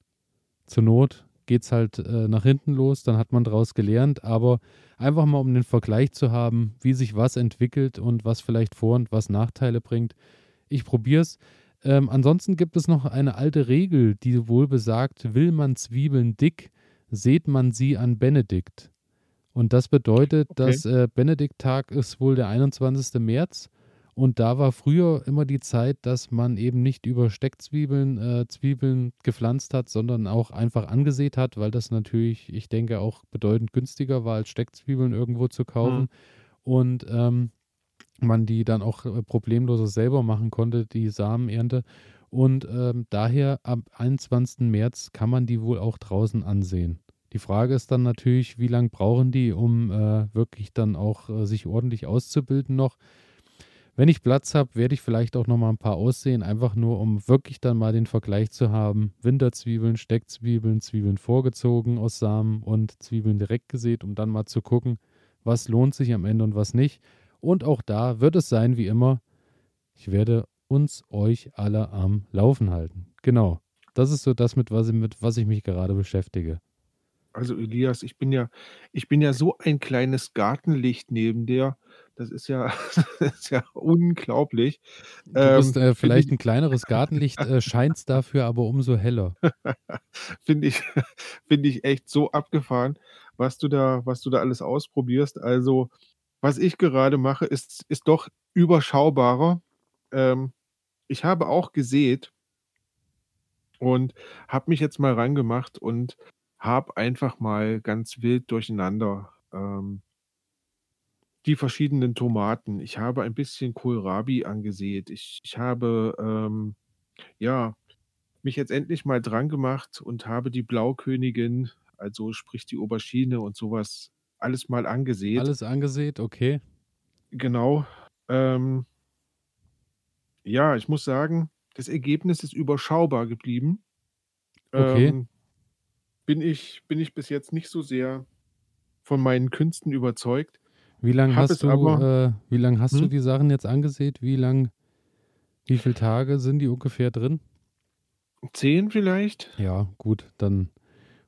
Zur Not geht es halt äh, nach hinten los, dann hat man daraus gelernt, aber einfach mal um den Vergleich zu haben, wie sich was entwickelt und was vielleicht Vor- und was Nachteile bringt. Ich probiere es. Ähm, ansonsten gibt es noch eine alte Regel, die wohl besagt, will man Zwiebeln dick, sät man sie an Benedikt. Und das bedeutet, Okay. dass äh, Benedikttag ist wohl der 21. März. Und da war früher immer die Zeit, dass man eben nicht über Steckzwiebeln äh, Zwiebeln gepflanzt hat, sondern auch einfach angesät hat, weil das natürlich, ich denke, auch bedeutend günstiger war, als Steckzwiebeln irgendwo zu kaufen. Mhm. Und ähm, man die dann auch, äh, problemloser selber machen konnte, die Samenernte. Und, ähm, daher am 21. März kann man die wohl auch draußen ansehen. Die Frage ist dann natürlich, wie lang brauchen die, um, äh, wirklich dann auch, äh, sich ordentlich auszubilden noch? Wenn ich Platz habe, werde ich vielleicht auch noch mal 'n paar aussehen, einfach nur, um wirklich dann mal den Vergleich zu haben. Winterzwiebeln, Steckzwiebeln, Zwiebeln vorgezogen aus Samen und Zwiebeln direkt gesät, um dann mal zu gucken, was lohnt sich am Ende und was nicht. Und auch da wird es sein wie immer, ich werde uns, euch alle am Laufen halten. Genau. Das ist so das, mit was mit was ich mich gerade beschäftige. Also, Elias, ich bin ja ich bin ja so ein kleines Gartenlicht neben dir. Das ist ja <laughs> das ist ja unglaublich. Du bist, Ähm, äh, vielleicht ich 'n kleineres Gartenlicht, äh, <laughs> scheinst dafür aber umso heller. <laughs> Finde ich finde ich echt so abgefahren, was du da was du da alles ausprobierst. Also, was ich gerade mache, ist ist doch überschaubarer. Ähm, ich habe auch gesät und habe mich jetzt mal rangemacht und habe einfach mal ganz wild durcheinander, ähm die verschiedenen Tomaten. Ich habe ein bisschen Kohlrabi angesät. Ich ich habe, ähm, ja, mich jetzt endlich mal drangemacht und habe die Blaukönigin, also sprich die Aubergine und so was, alles mal angesät. Alles angesät, okay. Genau. Ähm ja, ich muss sagen, das Ergebnis ist überschaubar geblieben. Okay. Ähm, bin ich bin ich bis jetzt nicht so sehr von meinen Künsten überzeugt, Wie lang habe hast du, aber äh wie lang hast du mhm. die Sachen jetzt angesät? Wie lang wie viel Tage sind die ungefähr drin? 10 vielleicht? Ja, gut, dann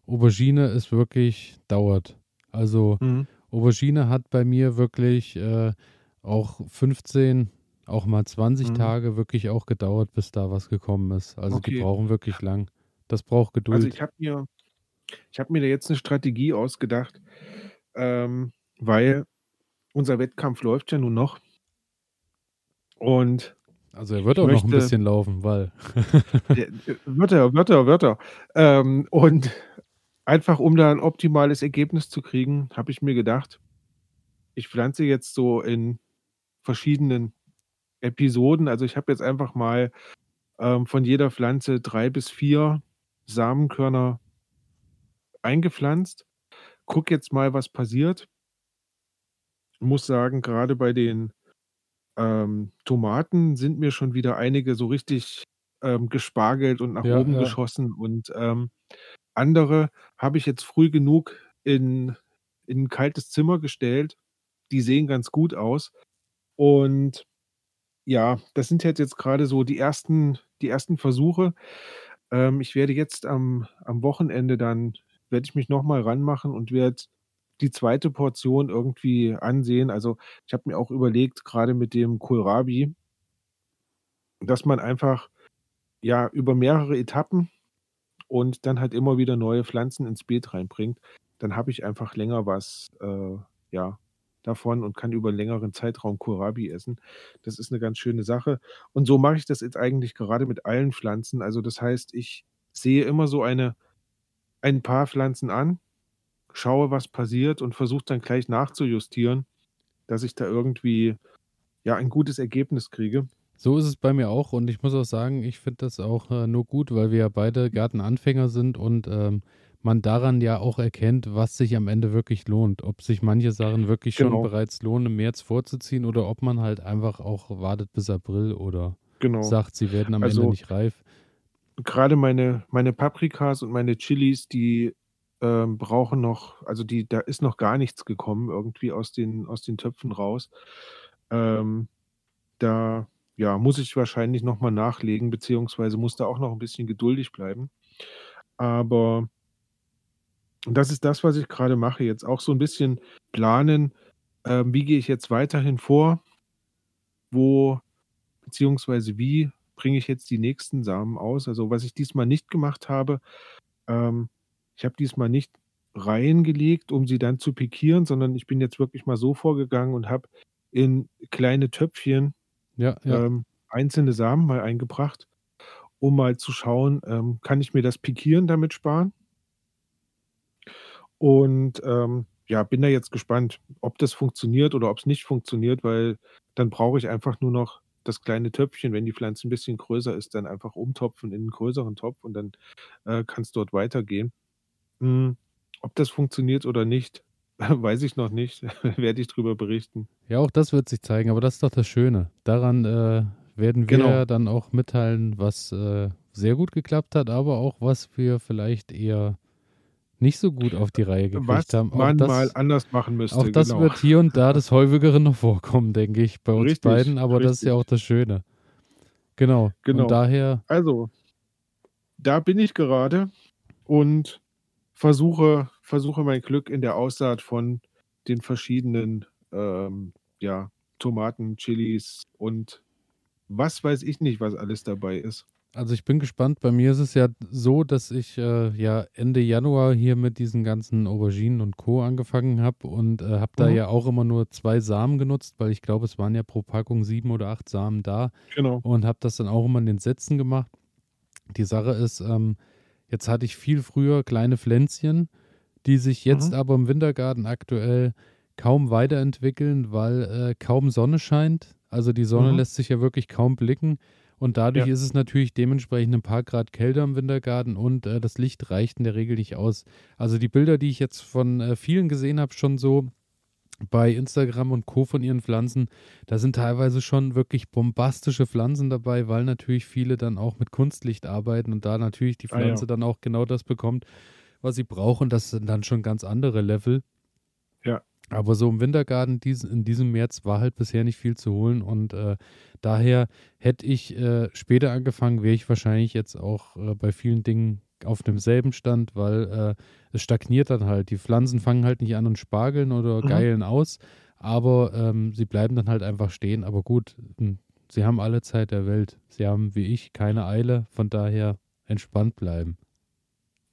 Aubergine ist wirklich dauert. Also, Mhm. Aubergine hat bei mir wirklich, äh, auch 15, auch mal 20 Mhm. Tage wirklich auch gedauert, bis da was gekommen ist. Also, die Okay. brauchen wirklich lang. Das braucht Also, Geduld. ich habe mir ich habe mir da jetzt 'ne Strategie ausgedacht, ähm, weil unser Wettkampf läuft ja nun noch. Und Also, er wird auch noch 'n möchte bisschen laufen, weil <laughs> wird er, wird er, wird er. Ähm, und einfach, um da 'n optimales Ergebnis zu kriegen, habe ich mir gedacht, ich pflanze jetzt so in verschiedenen Episoden also, ich habe jetzt einfach mal, ähm, von jeder Pflanze 3 bis 4 Samenkörner eingepflanzt. Gucke jetzt mal, was passiert. Muss sagen, grade bei den, ähm, Tomaten sind mir schon wieder einige so richtig, ähm, gespargelt und nach Ja, oben ja. geschossen und, ähm, andere habe ich jetzt früh genug in in 'n kaltes Zimmer gestellt. Die sehen ganz gut aus. Und ja, das sind halt jetzt grade so die ersten die ersten Versuche. Ähm, ich werde jetzt am am Wochenende dann werde ich mich noch mal ranmachen und werde die 2. Portion irgendwie ansehen. Also, ich habe mir auch überlegt, grade mit dem Kohlrabi dass man einfach, ja, über mehrere Etappen und dann halt immer wieder neue Pflanzen ins Beet reinbringt. Dann habe ich einfach länger was, äh, ja, davon und kann über 'n längeren Zeitraum Kohlrabi essen. Das ist 'ne ganz schöne Sache. Und so mache ich das jetzt eigentlich gerade mit allen Pflanzen. Also, das heißt, ich sehe immer so eine ein paar Pflanzen an, schaue, was passiert und versuche dann gleich nachzujustieren, dass ich da irgendwie, ja, ein gutes Ergebnis kriege. So ist es bei mir auch und ich muss auch sagen, ich finde das auch, äh, nur gut, weil wir ja beide Gartenanfänger sind und, ähm, man daran ja auch erkennt, was sich am Ende wirklich lohnt. Ob sich manche Sachen wirklich schon Genau. bereits lohnen, im März vorzuziehen oder ob man halt einfach auch wartet bis April oder Genau. sagt, sie werden am Ende Also nicht reif. grade meine meine Paprikas und meine Chilis, die, ähm, brauchen noch also, die da ist noch gar nichts gekommen irgendwie aus den aus den Töpfen raus. Ähm, da, ja, muss ich wahrscheinlich noch mal nachlegen, beziehungsweise muss da auch noch 'n bisschen geduldig bleiben. Aber das ist das, was ich grade mache, jetzt auch so 'n bisschen planen, ähm, wie gehe ich jetzt weiterhin vor? Wo beziehungsweise wie bringe ich jetzt die nächsten Samen aus? Also, was ich diesmal nicht gemacht habe, ähm, ich habe diesmal nicht Reihen gelegt, um sie dann zu pikieren, sondern ich bin jetzt wirklich mal so vorgegangen und habe in kleine Töpfchen, Ja, ja. ähm, einzelne Samen mal eingebracht, um mal zu schauen, ähm, kann ich mir das Pikieren damit sparen? Und, ähm, ja, bin da jetzt gespannt, ob das funktioniert oder ob's nicht funktioniert, weil dann brauche ich einfach nur noch das kleine Töpfchen, wenn die Pflanze ein bisschen größer ist, dann einfach umtopfen in einen größeren Topf und dann, äh, kann's dort weitergehen. Hm, ob das funktioniert oder nicht, <laughs> weiß ich noch nicht. <laughs> Werde ich drüber berichten. Ja, auch das wird sich zeigen, aber das ist doch das Schöne. Daran, äh, werden wir Genau. dann auch mitteilen, was, äh, sehr gut geklappt hat, aber auch was wir vielleicht eher nicht so gut auf die Reihe Was gekriegt haben. Auch man mal das anders machen müsste, auch das genau. wird hier und da <laughs> des Häufigeren noch vorkommen, denke ich, bei uns Richtig, beiden, aber das ist ja auch richtig. das Schöne. Genau. Genau. Und daher Also, da bin ich gerade und versuche versuche mein Glück in der Aussaat von den verschiedenen, ähm, ja, Tomaten, Chilis und was weiß ich nicht, was alles dabei ist. Also ich bin gespannt. Bei mir ist es ja so, dass ich äh, ja Ende Januar hier mit diesen ganzen Auberginen und Co. angefangen habe und äh, habe da Mhm. ja auch immer nur zwei Samen genutzt, weil ich glaube, es waren ja pro Packung sieben oder acht Samen da Genau. und habe das dann auch immer in den Sätzen gemacht. Die Sache ist, ähm, jetzt hatte ich viel früher kleine Pflänzchen, die sich jetzt Mhm. aber im Wintergarten aktuell kaum weiterentwickeln, weil äh, kaum Sonne scheint. Also die Sonne Mhm. lässt sich ja wirklich kaum blicken. Und dadurch Ja. ist es natürlich dementsprechend ein paar Grad kälter im Wintergarten und äh, das Licht reicht in der Regel nicht aus. Also die Bilder, die ich jetzt von äh, vielen gesehen habe, schon so bei Instagram und Co. von ihren Pflanzen, da sind teilweise schon wirklich bombastische Pflanzen dabei, weil natürlich viele dann auch mit Kunstlicht arbeiten und da natürlich die Ah, ja. Pflanze dann auch genau das bekommt, was sie braucht. Und das sind dann schon ganz andere Level. Ja. Aber so im Wintergarten dies, in diesem März war halt bisher nicht viel zu holen und äh, daher hätte ich äh, später angefangen, wäre ich wahrscheinlich jetzt auch äh, bei vielen Dingen auf demselben Stand, weil äh, es stagniert dann halt. Die Pflanzen fangen halt nicht an und spargeln oder Mhm. geilen aus, aber ähm, sie bleiben dann halt einfach stehen. Aber gut, hm, sie haben alle Zeit der Welt. Sie haben wie ich keine Eile, von daher entspannt bleiben.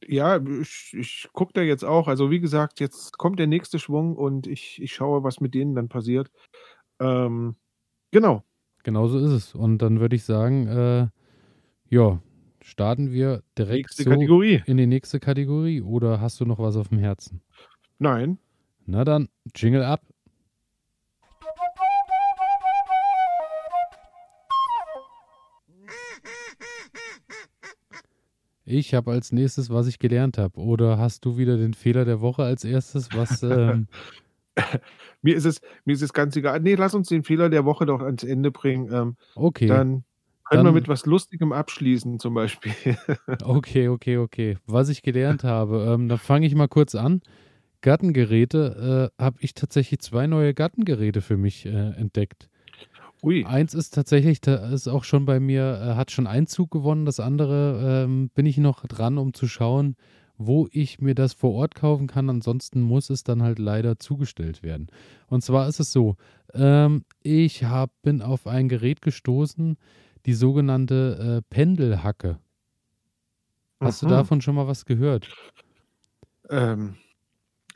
Ja, ich ich gucke da jetzt auch. Also, wie gesagt, jetzt kommt der nächste Schwung und ich ich schaue, was mit denen dann passiert. Ähm, genau. Genauso ist es. Und dann würde ich sagen, äh, ja, starten wir direkt so in die nächste Kategorie oder hast du noch was auf dem Herzen? Nein. Na dann, Jingle ab. Ich habe als nächstes, was ich gelernt habe. Oder hast du wieder den Fehler der Woche als erstes? Was, <laughs> ähm, Mir ist es mir ist es ganz egal. Ne, lass uns den Fehler der Woche doch ans Ende bringen. Ähm, okay, dann können wir Dann- mit was Lustigem abschließen zum Beispiel. <laughs> okay, okay, okay. Was ich gelernt habe, ähm, da fange ich mal kurz an. Gartengeräte, äh, habe ich tatsächlich zwei neue Gartengeräte für mich äh, entdeckt. Ui. Eins ist tatsächlich, da ist auch schon bei mir, äh, hat schon Einzug gewonnen. Das andere ähm, bin ich noch dran, um zu schauen, wo ich mir das vor Ort kaufen kann. Ansonsten muss es dann halt leider zugestellt werden. Und zwar ist es so, ähm, ich hab, bin auf ein Gerät gestoßen, die sogenannte äh, Pendelhacke. Hast du Mhm. davon schon mal was gehört? Ähm,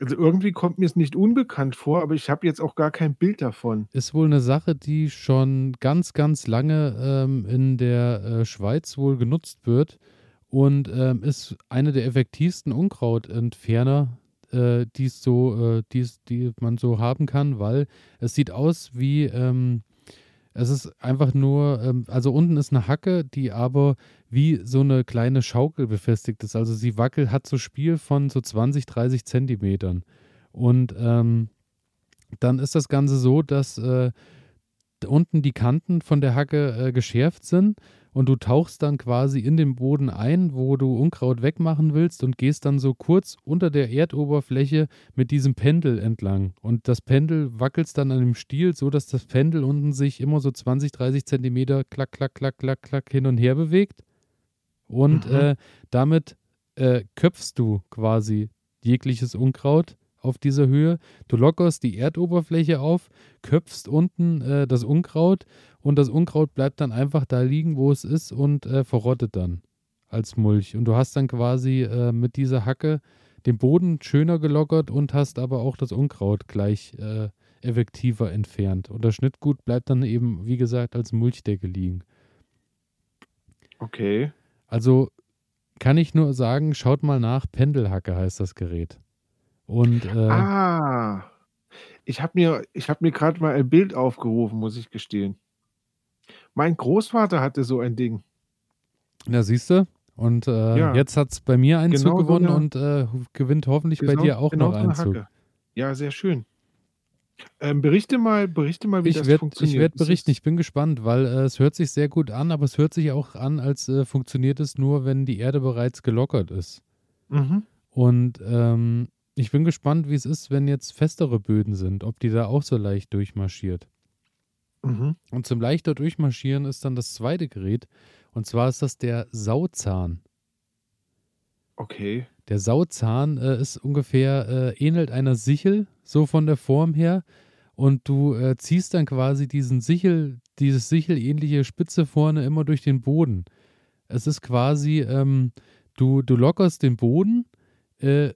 also, irgendwie kommt mir's nicht unbekannt vor, aber ich habe jetzt auch gar kein Bild davon. Ist wohl eine Sache, die schon ganz, ganz lange ähm, in der äh, Schweiz wohl genutzt wird und ähm, ist eine der effektivsten Unkrautentferner, äh, die es so, äh, die's, die man so haben kann, weil es sieht aus wie, ähm, es ist einfach nur, ähm, also unten ist eine Hacke, die aber wie so eine kleine Schaukel befestigt ist. Also sie wackelt, hat so Spiel von so 20, 30 Zentimetern. Und ähm, dann ist das Ganze so, dass äh, unten die Kanten von der Hacke äh, geschärft sind und du tauchst dann quasi in den Boden ein, wo du Unkraut wegmachen willst und gehst dann so kurz unter der Erdoberfläche mit diesem Pendel entlang. Und das Pendel wackelst dann an dem Stiel, so dass das Pendel unten sich immer so 20, 30 Zentimeter klack, klack, klack, klack, klack hin und her bewegt. Und Mhm. äh, damit äh, köpfst du quasi jegliches Unkraut auf dieser Höhe. Du lockerst die Erdoberfläche auf, köpfst unten äh, das Unkraut und das Unkraut bleibt dann einfach da liegen, wo es ist und äh, verrottet dann als Mulch. Und du hast dann quasi äh, mit dieser Hacke den Boden schöner gelockert und hast aber auch das Unkraut gleich äh, effektiver entfernt. Und das Schnittgut bleibt dann eben, wie gesagt, als Mulchdecke liegen. Okay. Also kann ich nur sagen, schaut mal nach, Pendelhacke heißt das Gerät. Und äh, Ah, Ich habe mir ich habe mir grad mal ein Bild aufgerufen, muss ich gestehen. Mein Großvater hatte so ein Ding. Ja, siehst du? Und äh, Ja. jetzt hat es bei mir Einzug Genau so gewonnen eine und äh, gewinnt hoffentlich bei Genau dir auch genau noch so 'ne Einzug. Hacke. Ja, sehr schön. Ähm, berichte mal berichte mal, wie Ich das werde ich funktioniert. werd Ist berichten, ich bin gespannt, weil äh, es hört sich sehr gut an, aber es hört sich auch an, als äh, funktioniert es nur, wenn die Erde bereits gelockert ist. Mhm. Und ähm, ich bin gespannt, wie es ist, wenn jetzt festere Böden sind, ob die da auch so leicht durchmarschiert. Mhm. Und zum leichter durchmarschieren ist dann das zweite Gerät. Und zwar ist das der Sauzahn. Okay. Der Sauzahn äh, ist ungefähr, äh, ähnelt einer Sichel, so von der Form her. Und du äh, ziehst dann quasi diesen Sichel, dieses sichelähnliche Spitze vorne immer durch den Boden. Es ist quasi, ähm, du, du lockerst den Boden, äh,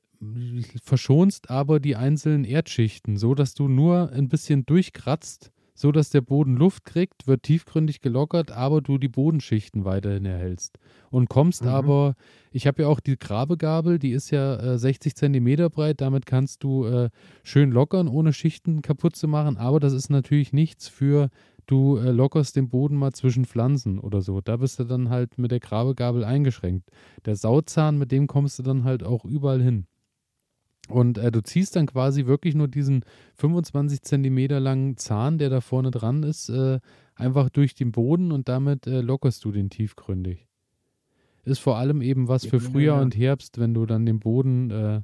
verschonst aber die einzelnen Erdschichten, so dass du nur ein bisschen durchkratzt, so dass der Boden Luft kriegt, wird tiefgründig gelockert, aber du die Bodenschichten weiterhin erhältst. Und kommst Mhm. aber, ich habe ja auch die Grabegabel, die ist ja äh, 60 Zentimeter breit, damit kannst du äh, schön lockern, ohne Schichten kaputt zu machen, aber das ist natürlich nichts für, du äh, lockerst den Boden mal zwischen Pflanzen oder so. Da bist du dann halt mit der Grabegabel eingeschränkt. Der Sauzahn, mit dem kommst du dann halt auch überall hin. Und äh, du ziehst dann quasi wirklich nur diesen 25 Zentimeter langen Zahn, der da vorne dran ist, äh, einfach durch den Boden und damit äh, lockerst du den tiefgründig. Ist vor allem eben was für ja, Frühjahr ja. und Herbst, wenn du dann den Boden äh,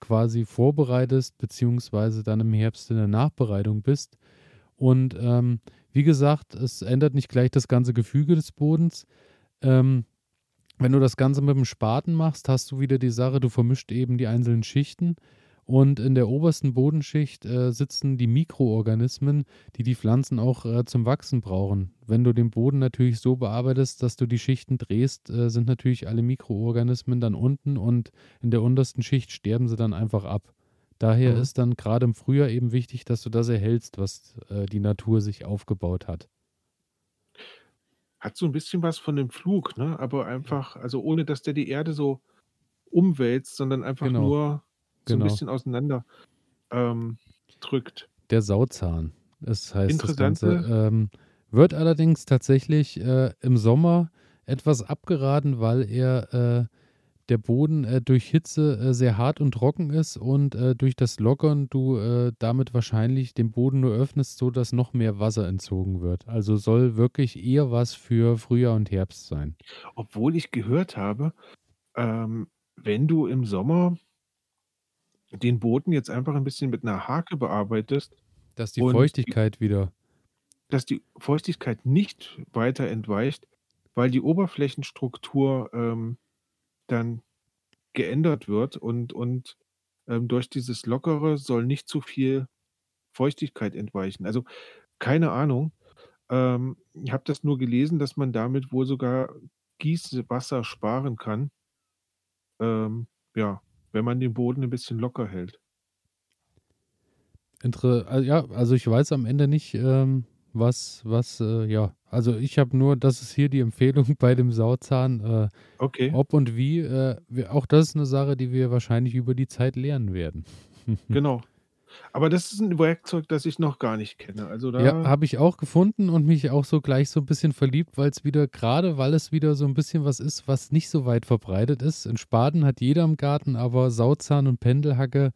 quasi vorbereitest, beziehungsweise dann im Herbst in der Nachbereitung bist. Und ähm, wie gesagt, es ändert nicht gleich das ganze Gefüge des Bodens. Ähm, wenn du das Ganze mit dem Spaten machst, hast du wieder die Sache, du vermischt eben die einzelnen Schichten. Und in der obersten Bodenschicht äh, sitzen die Mikroorganismen, die die Pflanzen auch äh, zum Wachsen brauchen. Wenn du den Boden natürlich so bearbeitest, dass du die Schichten drehst, äh, sind natürlich alle Mikroorganismen dann unten und in der untersten Schicht sterben sie dann einfach ab. Daher Mhm. ist dann gerade im Frühjahr eben wichtig, dass du das erhältst, was äh, die Natur sich aufgebaut hat. Hat so 'n bisschen was von dem Flug, ne? Aber einfach also, ohne dass der die Erde so umwälzt, sondern einfach Genau. nur so 'n Genau. bisschen auseinander, ähm, drückt. Der Sauzahn, das heißt das Ganze. Interessante Ähm, wird allerdings tatsächlich äh, im Sommer etwas abgeraten, weil er äh, der Boden äh, durch Hitze äh, sehr hart und trocken ist und äh, durch das Lockern du äh, damit wahrscheinlich den Boden nur öffnest, sodass noch mehr Wasser entzogen wird. Also soll wirklich eher was für Frühjahr und Herbst sein. Obwohl ich gehört habe, ähm, wenn du im Sommer den Boden jetzt einfach 'n bisschen mit 'ner Hake bearbeitest Dass die und die Feuchtigkeit wieder dass die Feuchtigkeit nicht weiter entweicht, weil die Oberflächenstruktur, ähm, dann geändert wird und und, ähm, durch dieses Lockere soll nicht zu viel Feuchtigkeit entweichen. Also, keine Ahnung. Ähm, ich habe das nur gelesen, dass man damit wohl sogar Gießwasser sparen kann. Ähm, ja, wenn man den Boden 'n bisschen locker hält. Intere al ja, also ich weiß am Ende nicht, ähm, was was, äh, ja also ich habe nur das ist hier die Empfehlung <laughs> bei dem Sauzahn, äh, Okay. ob und wie, äh, wir auch das ist 'ne Sache, die wir wahrscheinlich über die Zeit lernen werden. <laughs> Genau. Aber das ist 'n Werkzeug, das ich noch gar nicht kenne. Also Ja, da habe ich auch gefunden und mich auch so gleich so 'n bisschen verliebt, weil's wieder grade weil es wieder so 'n bisschen was ist, was nicht so weit verbreitet ist. 'N Spaten hat jeder im Garten, aber Sauzahn und Pendelhacke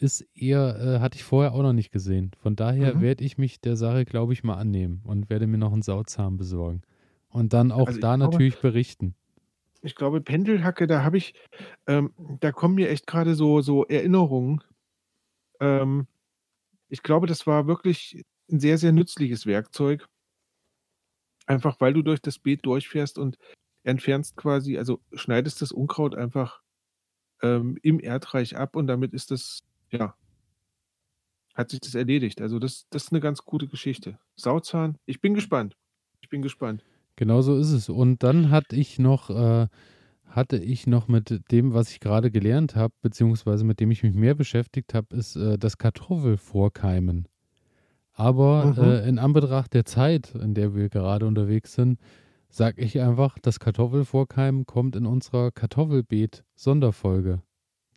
ist eher äh, hatte ich vorher auch noch nicht gesehen. Von daher Mhm. werde ich mich der Sache, glaube ich, mal annehmen und werde mir noch 'n Sauzahn besorgen. Und dann auch Also, da glaube natürlich berichten. ich glaube, Pendelhacke, da habe ich ähm, da kommen mir echt grade so so Erinnerungen. Ähm, ich glaube, das war wirklich 'n sehr, sehr nützliches Werkzeug. Einfach weil du durch das Beet durchfährst und entfernst quasi also schneidest das Unkraut einfach, ähm, im Erdreich ab und damit ist das ja hat sich das erledigt. Also das das ist 'ne ganz gute Geschichte. Sauzahn, ich bin gespannt. Ich bin gespannt. Genau so ist es. Und dann hatte ich noch äh, hatte ich noch mit dem, was ich grade gelernt habe, beziehungsweise mit dem ich mich mehr beschäftigt habe, ist, äh, das Kartoffelvorkeimen. Aber, Mhm. äh, in Anbetracht der Zeit, in der wir gerade unterwegs sind, sage ich einfach, das Kartoffelvorkeimen kommt in unserer Kartoffelbeet-Sonderfolge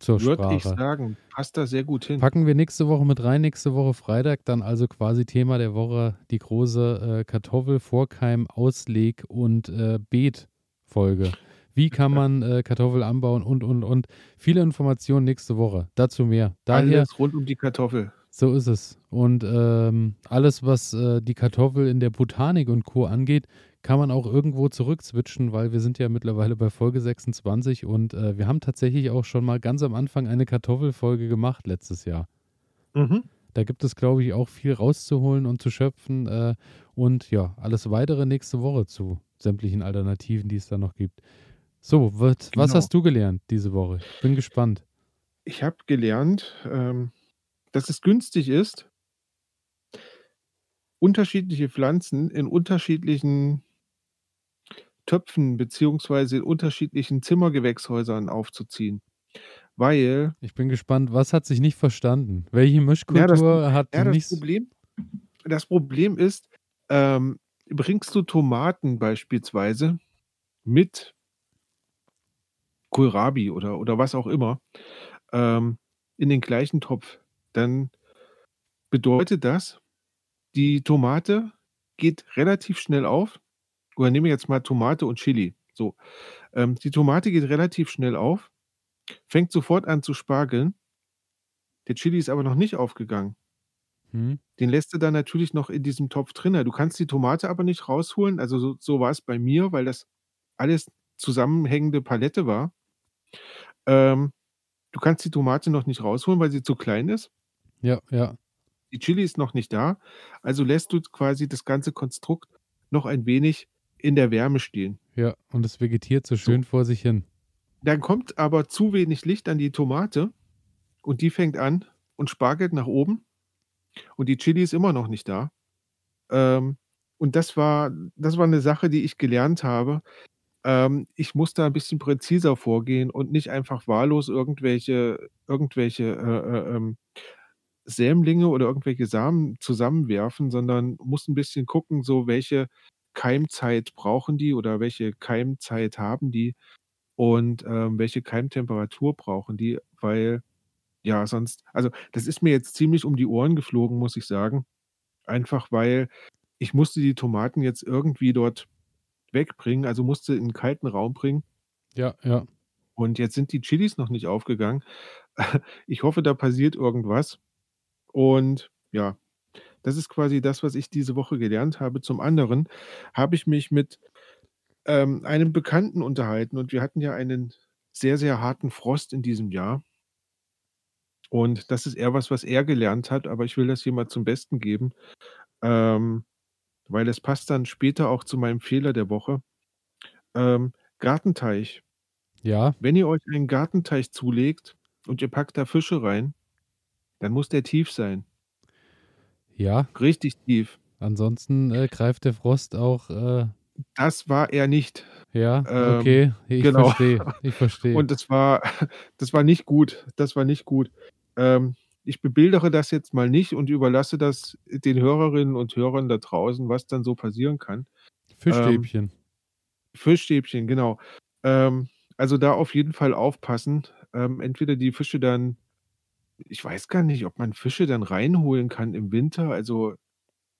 zur Würde ich Sprache. sagen, passt da sehr gut hin. Packen wir nächste Woche mit rein. Nächste Woche Freitag dann also quasi Thema der Woche die große äh, Kartoffel, Vorkeim, Ausleg und äh, Beet-Folge. Wie kann man äh, Kartoffel anbauen und, und, und. Viele Informationen nächste Woche. Dazu mehr. Daher, Alles rund um die Kartoffel. So ist es. Und ähm, alles, was äh, die Kartoffel in der Botanik und Co. angeht, kann man auch irgendwo zurückswitchen, weil wir sind ja mittlerweile bei Folge 26 und äh, wir haben tatsächlich auch schon mal ganz am Anfang eine Kartoffelfolge gemacht letztes Jahr. Mhm. Da gibt es, glaube ich, auch viel rauszuholen und zu schöpfen. Äh, und ja, alles weitere nächste Woche zu sämtlichen Alternativen, die es da noch gibt. So, was, was Genau. hast du gelernt diese Woche? Ich bin gespannt. Ich habe gelernt, ähm, dass es günstig ist, unterschiedliche Pflanzen in unterschiedlichen Töpfen beziehungsweise in unterschiedlichen Zimmergewächshäusern aufzuziehen. Weil Ich bin gespannt, was hat sich nicht verstanden? Welche Mischkultur das- hat ja, das nichts. Problem das Problem ist, ähm, bringst du Tomaten beispielsweise mit Kohlrabi oder oder was auch immer, ähm, in den gleichen Topf, dann bedeutet das, die Tomate geht relativ schnell auf. Oder nehmen wir jetzt mal Tomate und Chili. So, ähm, die Tomate geht relativ schnell auf, fängt sofort an zu spargeln. Der Chili ist aber noch nicht aufgegangen. Hm? Den lässt du dann natürlich noch in diesem Topf drinne. Du kannst die Tomate aber nicht rausholen. Also, so so war es bei mir, weil das alles zusammenhängende Palette war. Ähm, du kannst die Tomate noch nicht rausholen, weil sie zu klein ist. Ja, ja. Die Chili ist noch nicht da. Also lässt du quasi das ganze Konstrukt noch ein wenig in der Wärme stehen. Ja, und es vegetiert so schön vor sich hin. Dann kommt aber zu wenig Licht an die Tomate und die fängt an und spargelt nach oben und die Chili ist immer noch nicht da. Ähm, und das war das war 'ne Sache, die ich gelernt habe. Ähm, ich muss da 'n bisschen präziser vorgehen und nicht einfach wahllos irgendwelche irgendwelche, äh, äh, ähm, Sämlinge oder irgendwelche Samen zusammenwerfen, sondern muss 'n bisschen gucken, so welche Keimzeit brauchen die oder welche Keimzeit haben die und, ähm, welche Keimtemperatur brauchen die, weil ja, sonst also, das ist mir jetzt ziemlich um die Ohren geflogen, muss ich sagen. Einfach weil ich musste die Tomaten jetzt irgendwie dort wegbringen, also musste in 'n kalten Raum bringen. Ja, ja. Und jetzt sind die Chilis noch nicht aufgegangen. <laughs> Ich hoffe, da passiert irgendwas. Und ja, das ist quasi das, was ich diese Woche gelernt habe. Zum anderen habe ich mich mit, ähm, einem Bekannten unterhalten und wir hatten ja einen sehr, sehr harten Frost in diesem Jahr. Und das ist eher was, was er gelernt hat, aber ich will das hier mal zum Besten geben, ähm, weil es passt dann später auch zu meinem Fehler der Woche. Ähm, Gartenteich. Ja. Wenn ihr euch einen Gartenteich zulegt und ihr packt da Fische rein, dann muss der tief sein. Ja. Richtig tief. Ansonsten, äh, greift der Frost auch, äh Das war er nicht. Ja, Ähm, okay, ich genau. verstehe, ich <laughs> verstehe. Und das war das war nicht gut. Das war nicht gut. Ähm, ich bebildere das jetzt mal nicht und überlasse das den Hörerinnen und Hörern da draußen, was dann so passieren kann. Ähm, Fischstäbchen. Fischstäbchen, genau. Ähm, also, da auf jeden Fall aufpassen. Ähm, entweder die Fische dann ich weiß gar nicht, ob man Fische dann reinholen kann im Winter. Also,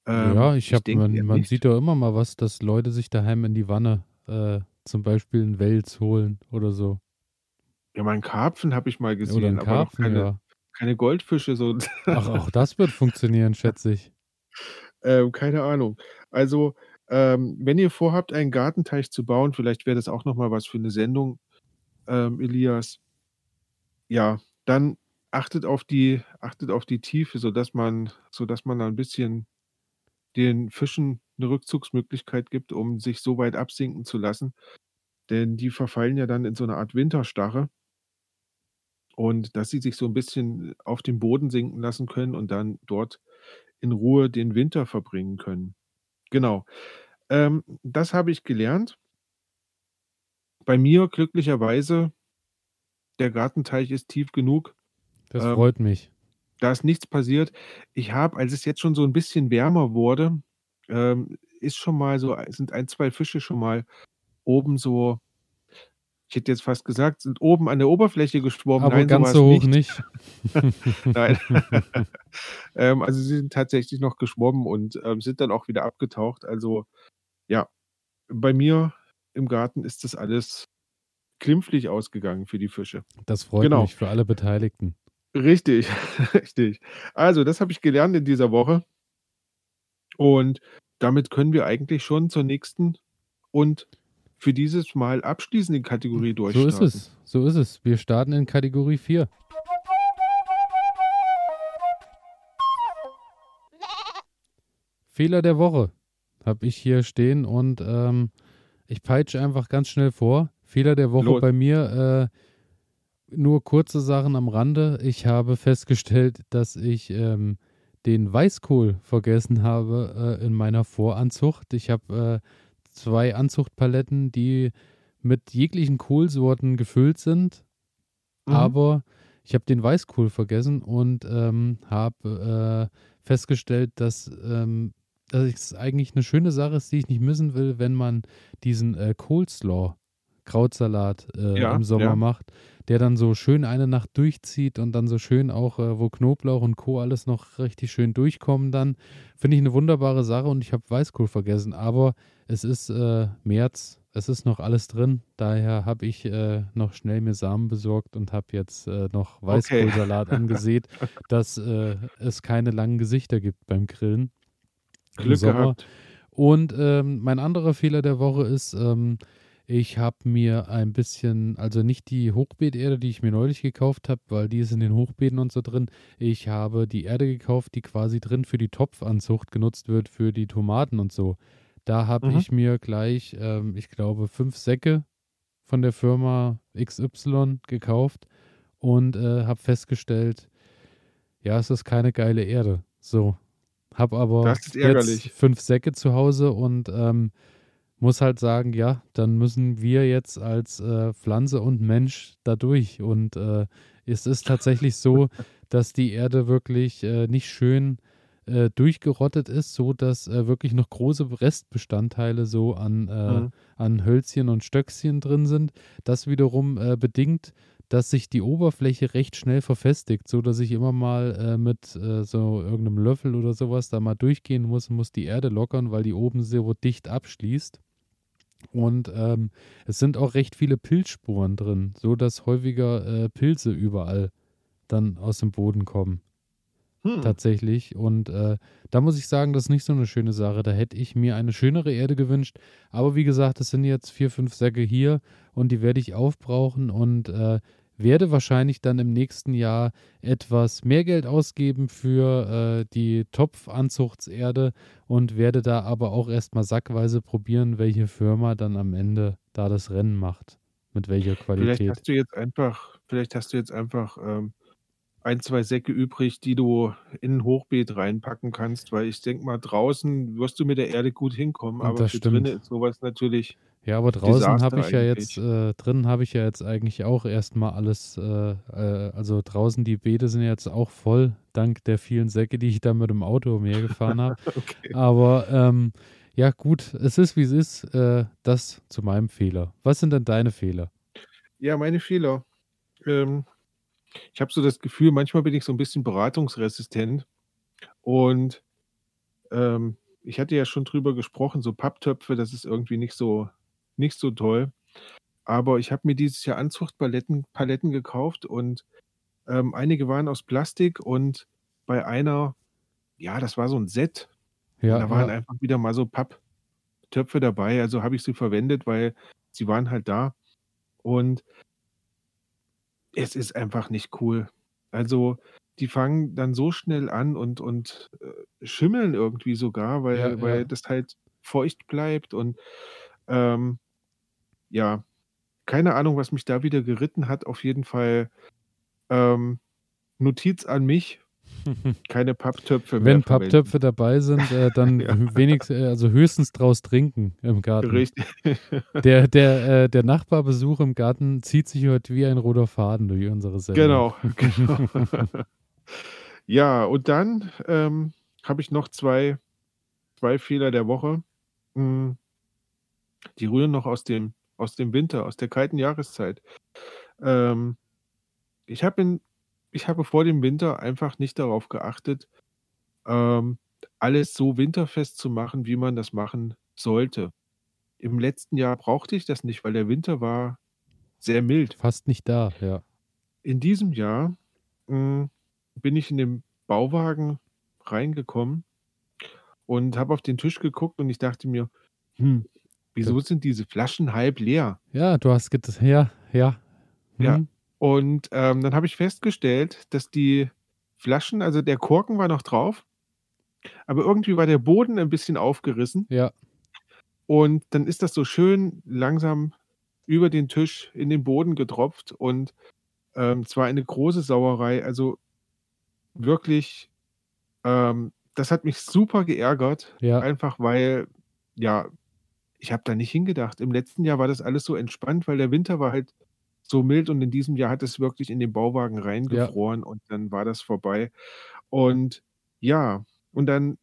ähm, Ja, ich habe man man sieht doch immer mal was, dass Leute sich daheim in die Wanne, äh, zum Beispiel 'n Wels holen oder so. Ja, mal 'n Karpfen habe ich mal Oder 'n gesehen, aber noch Karpfen, keine ja. keine Goldfische so. Ach, auch das wird funktionieren, schätze ich. <laughs> Ähm, keine Ahnung. Also, ähm, wenn ihr vorhabt, einen Gartenteich zu bauen, vielleicht wäre das auch noch mal was für 'ne Sendung, ähm, Elias. Ja, dann achtet auf die achtet auf die Tiefe, sodass man sodass man da 'n bisschen den Fischen 'ne Rückzugsmöglichkeit gibt, um sich so weit absinken zu lassen. Denn die verfallen ja dann in so 'ne Art Winterstarre. Und dass sie sich so 'n bisschen auf den Boden sinken lassen können und dann dort in Ruhe den Winter verbringen können. Genau. Ähm, das habe ich gelernt. Bei mir glücklicherweise der Gartenteich ist tief genug. Das Ähm, freut mich. da ist nichts passiert. Ich habe, als es jetzt schon so 'n bisschen wärmer wurde, ähm, ist schon mal so sind 1, 2 Fische schon mal oben so ich hätte jetzt fast gesagt, sind oben an der Oberfläche geschwommen. Aber Nein, ganz so hoch nicht. nicht. <laughs> Nein. <laughs> Ähm, also, sie sind tatsächlich noch geschwommen und, ähm, sind dann auch wieder abgetaucht. Also, ja, bei mir im Garten ist das alles glimpflich ausgegangen für die Fische. Das freut Genau. mich für alle Beteiligten. Richtig, <laughs> richtig. Also, das habe ich gelernt in dieser Woche. Und damit können wir eigentlich schon zur nächsten und für dieses Mal abschließenden Kategorie So ist durchstarten. es. So ist es. Wir starten in Kategorie 4. Fehler der Woche habe ich hier stehen und ähm, ich peitsche einfach ganz schnell vor. Fehler der Woche Los. bei mir, äh, nur kurze Sachen am Rande. Ich habe festgestellt, dass ich ähm, den Weißkohl vergessen habe äh, in meiner Voranzucht. Ich habe äh, zwei Anzuchtpaletten, die mit jeglichen Kohlsorten gefüllt sind, Mhm. aber ich habe den Weißkohl vergessen und ähm, habe äh, festgestellt, dass, ähm, dass es eigentlich eine schöne Sache ist, die ich nicht missen will, wenn man diesen äh, Coleslaw Krautsalat äh, Ja, im Sommer ja. macht, der dann so schön eine Nacht durchzieht und dann so schön auch, äh, wo Knoblauch und Co. alles noch richtig schön durchkommen dann. Finde ich eine wunderbare Sache und ich habe Weißkohl vergessen, aber es ist äh, März, es ist noch alles drin, daher habe ich äh, noch schnell mir Samen besorgt und habe jetzt äh, noch Okay. Weißkohlsalat <laughs> angesät, dass äh, es keine langen Gesichter gibt beim Grillen Glück gehabt. Und ähm, mein anderer Fehler der Woche ist, ähm, ich habe mir ein bisschen, also nicht die Hochbeeterde, die ich mir neulich gekauft habe, weil die ist in den Hochbeeten und so drin. Ich habe die Erde gekauft, die quasi drin für die Topfanzucht genutzt wird, für die Tomaten und so. Da habe Mhm. ich mir gleich, ähm, ich glaube, fünf Säcke von der Firma XY gekauft und äh, habe festgestellt, ja, es ist keine geile Erde. So. Hab aber jetzt fünf Säcke zu Hause und ähm, muss halt sagen, ja, dann müssen wir jetzt als äh, Pflanze und Mensch da durch. Und äh, es ist tatsächlich so, <laughs> dass die Erde wirklich äh, nicht schön äh, durchgerottet ist, so dass äh, wirklich noch große Restbestandteile so an, äh, Mhm. an Hölzchen und Stöckchen drin sind. Das wiederum bedingt, dass sich die Oberfläche recht schnell verfestigt, so dass ich immer mal äh, mit äh, so irgendeinem Löffel oder sowas da mal durchgehen muss, muss die Erde lockern, weil die oben so dicht abschließt. Und ähm, es sind auch recht viele Pilzspuren drin, so dass häufiger äh, Pilze überall dann aus dem Boden kommen Hm. tatsächlich. Und äh, da muss ich sagen, das ist nicht so eine schöne Sache. Da hätte ich mir eine schönere Erde gewünscht. Aber wie gesagt, es sind jetzt vier, fünf Säcke hier und die werde ich aufbrauchen und äh, werde wahrscheinlich dann im nächsten Jahr etwas mehr Geld ausgeben für äh, die Topfanzuchtserde und werde da aber auch erstmal sackweise probieren, welche Firma dann am Ende da das Rennen macht. Mit welcher Vielleicht Qualität. hast du jetzt einfach vielleicht hast du jetzt einfach, ähm, 1, 2 Säcke übrig, die du in 'n Hochbeet reinpacken kannst, weil ich denke mal, draußen wirst du mit der Erde gut hinkommen, Und aber für drinnen ist sowas natürlich Ja, aber draußen habe ich ja jetzt, äh, drin habe ich ja jetzt eigentlich auch erstmal alles, äh, äh, also draußen die Beete sind jetzt auch voll, dank der vielen Säcke, die ich da mit dem Auto umhergefahren habe. <laughs> Okay. Aber ähm, ja, gut, es ist wie es ist. Äh, das zu meinem Fehler. Was sind denn deine Fehler? Ja, meine Fehler. Ähm, ich habe so das Gefühl, manchmal bin ich so 'n bisschen beratungsresistent und, ähm, ich hatte ja schon drüber gesprochen, so Papptöpfe, das ist irgendwie nicht so nicht so toll. Aber ich habe mir dieses Jahr Anzuchtpaletten Paletten gekauft und, ähm, einige waren aus Plastik und bei einer ja, das war so 'n Set. Ja, da waren ja. einfach wieder mal so Papptöpfe dabei, also habe ich sie verwendet, weil sie waren halt da. Und es ist einfach nicht cool. Also, die fangen dann so schnell an und und, äh, schimmeln irgendwie sogar, Ja, weil weil ja. das halt feucht bleibt und, ähm, ja, keine Ahnung, was mich da wieder geritten hat. Auf jeden Fall, ähm, Notiz an mich, <laughs> keine Papptöpfe mehr Wenn. Papptöpfe dabei sind, äh, dann <laughs> Ja. wenigst äh, also höchstens draus trinken im Garten. Richtig. <laughs> Der der, äh, der Nachbarbesuch im Garten zieht sich heute wie ein roter Faden durch unsere Sendung. Genau, genau. Ja, und dann, ähm, habe ich noch 2 2 Fehler der Woche. Hm, die rühren noch aus dem aus dem Winter, aus der kalten Jahreszeit. Ähm, ich habe ich habe vor dem Winter einfach nicht darauf geachtet, ähm, alles so winterfest zu machen, wie man das machen sollte. Im letzten Jahr brauchte ich das nicht, weil der Winter war sehr mild. Fast nicht da, ja. In diesem Jahr, hm, bin ich in den Bauwagen reingekommen und habe auf den Tisch geguckt und ich dachte mir: „Hm, wieso sind diese Flaschen halb leer?“ Ja, du hast get ja, ja. Ja, Mhm. und, ähm, dann habe ich festgestellt, dass die Flaschen also der Korken war noch drauf aber irgendwie war der Boden ein bisschen aufgerissen. Ja. Und dann ist das so schön langsam über den Tisch in den Boden getropft und, ähm, es war eine große Sauerei. Also wirklich, ähm, das hat mich super geärgert, Ja. einfach weil, ja, ich habe da nicht hingedacht. Im letzten Jahr war das alles so entspannt, weil der Winter war halt so mild und in diesem Jahr hat es wirklich in den Bauwagen Ja. reingefroren und dann war das vorbei. Und ja, und dann,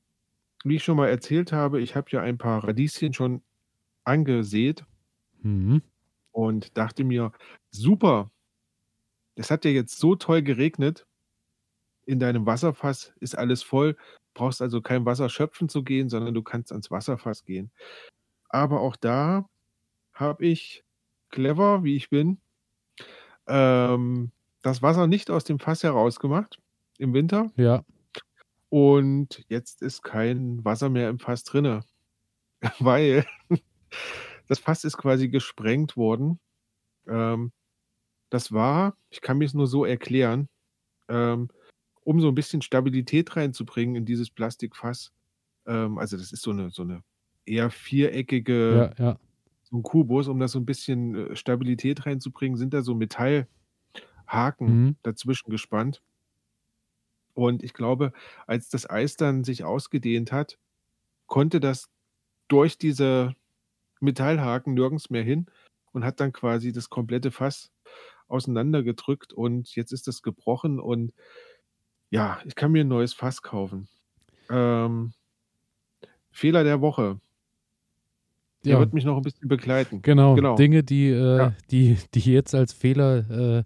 wie ich schon mal erzählt habe, ich habe ja ein paar Radieschen schon angesät Mhm. und dachte mir: „Super, es hat ja jetzt so toll geregnet. In deinem Wasserfass ist alles voll. Brauchst also kein Wasser schöpfen zu gehen, sondern du kannst ans Wasserfass gehen.“ Aber auch da habe ich, clever wie ich bin, ähm, das Wasser nicht aus dem Fass herausgemacht im Winter. Ja. Und jetzt ist kein Wasser mehr im Fass drinne, <laughs> weil <laughs> das Fass ist quasi gesprengt worden. Ähm, das war ich kann mir's nur so erklären, ähm, um so 'n bisschen Stabilität reinzubringen in dieses Plastikfass. Ähm, also, das ist so 'ne so 'ne eher viereckige Ja, ja. so 'n Kubus, um da so 'n bisschen, äh, Stabilität reinzubringen, sind da so Metallhaken Mhm. dazwischen gespannt. Und ich glaube, als das Eis dann sich ausgedehnt hat, konnte das durch diese Metallhaken nirgends mehr hin und hat dann quasi das komplette Fass auseinandergedrückt und jetzt ist das gebrochen und ja, ich kann mir 'n neues Fass kaufen. Ähm, Fehler der Woche. Der Ja. wird mich noch 'n bisschen begleiten. Genau, Genau. Dinge, die, äh Ja. die die jetzt als Fehler, äh,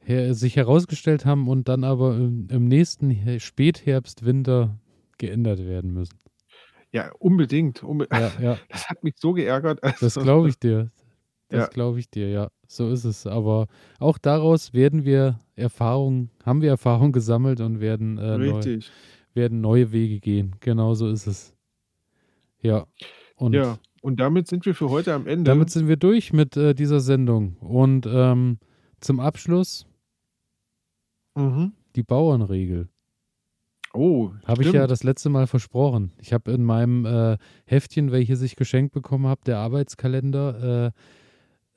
her sich herausgestellt haben und dann aber im im nächsten He Spätherbst, Winter geändert werden müssen. Ja, unbedingt, unbe Ja, <laughs> ja. das hat mich so geärgert. Das Also glaube ich dir. Das Ja. glaube ich dir, ja. So ist es. Aber auch daraus werden wir Erfahrung haben wir Erfahrung gesammelt und werden, äh, neu werden neue Wege gehen. Genau so ist es. Ja, und Ja, und damit sind wir für heute am Ende. damit sind wir durch mit, äh, dieser Sendung. Und, ähm, zum Abschluss Mhm. die Bauernregel. Oh, Habe ich ja das letzte Mal versprochen. Ich habe in meinem, äh, Heftchen, welches ich geschenkt bekommen habe, der Arbeitskalender,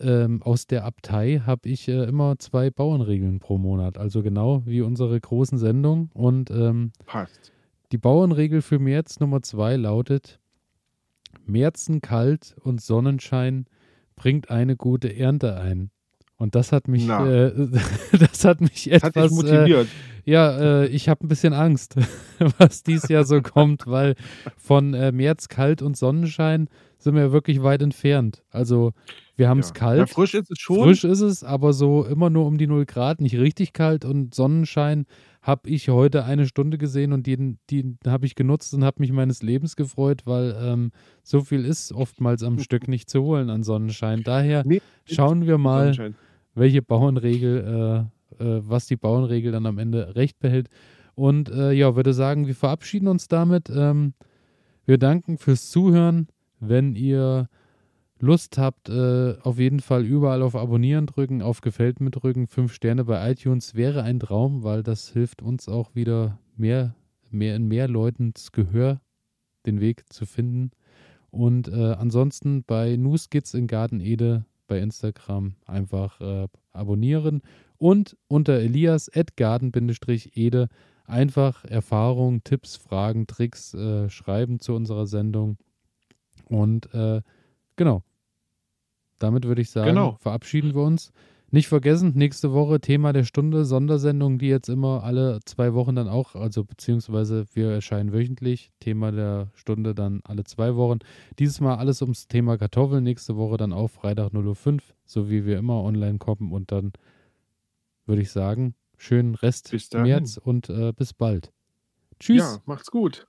äh, ähm, aus der Abtei, habe ich, äh, immer 2 Bauernregeln pro Monat, also genau wie unsere großen Sendungen. Und, ähm, Passt. die Bauernregel für März Nummer 2 lautet: „Märzen kalt und Sonnenschein bringt eine gute Ernte ein.“ Und das hat mich, äh <laughs> das hat mich Das hat etwas, äh motiviert. ja, äh, ich habe 'n bisschen Angst, <laughs> was dies Jahr so kommt, weil von, äh, März kalt und Sonnenschein sind wir ja wirklich weit entfernt. Also, wir haben's Ja. Ja, kalt. frisch ist es schon. Frisch ist es, aber so immer nur um die 0 Grad, nicht richtig kalt und Sonnenschein habe ich heute eine Stunde gesehen und den den habe ich genutzt und habe mich meines Lebens gefreut, weil, ähm, so viel ist oftmals am <laughs> Stück nicht zu holen an Sonnenschein. Daher schauen wir mal, welche Bauernregel, äh, äh was die Bauernregel dann am Ende recht behält. Und, äh, ja, würde sagen, wir verabschieden uns damit. Ähm, wir danken fürs Zuhören. Wenn ihr Lust habt, äh, auf jeden Fall überall auf Abonnieren drücken, auf Gefällt mir drücken, 5 Sterne bei iTunes wäre ein Traum, weil das hilft uns auch wieder mehr mehr in mehr Leutens Gehör den Weg zu finden. Und, äh, ansonsten bei New Skits in Gartenede bei Instagram einfach, äh, abonnieren und unter Elias@garten-ede einfach Erfahrungen, Tipps, Fragen, Tricks, äh, schreiben zu unserer Sendung. Und, äh, genau. Damit würde ich sagen, Genau. verabschieden wir uns. Nicht vergessen, nächste Woche Thema der Stunde, Sondersendung, die jetzt immer alle zwei Wochen dann auch, also beziehungsweise wir erscheinen wöchentlich, Thema der Stunde dann alle zwei Wochen. Dieses Mal alles ums Thema Kartoffeln, nächste Woche dann auch Freitag 0.05 Uhr, so wie wir immer online kommen und dann würde ich sagen, schönen Rest März und äh, bis bald. Tschüss. Ja, macht's gut.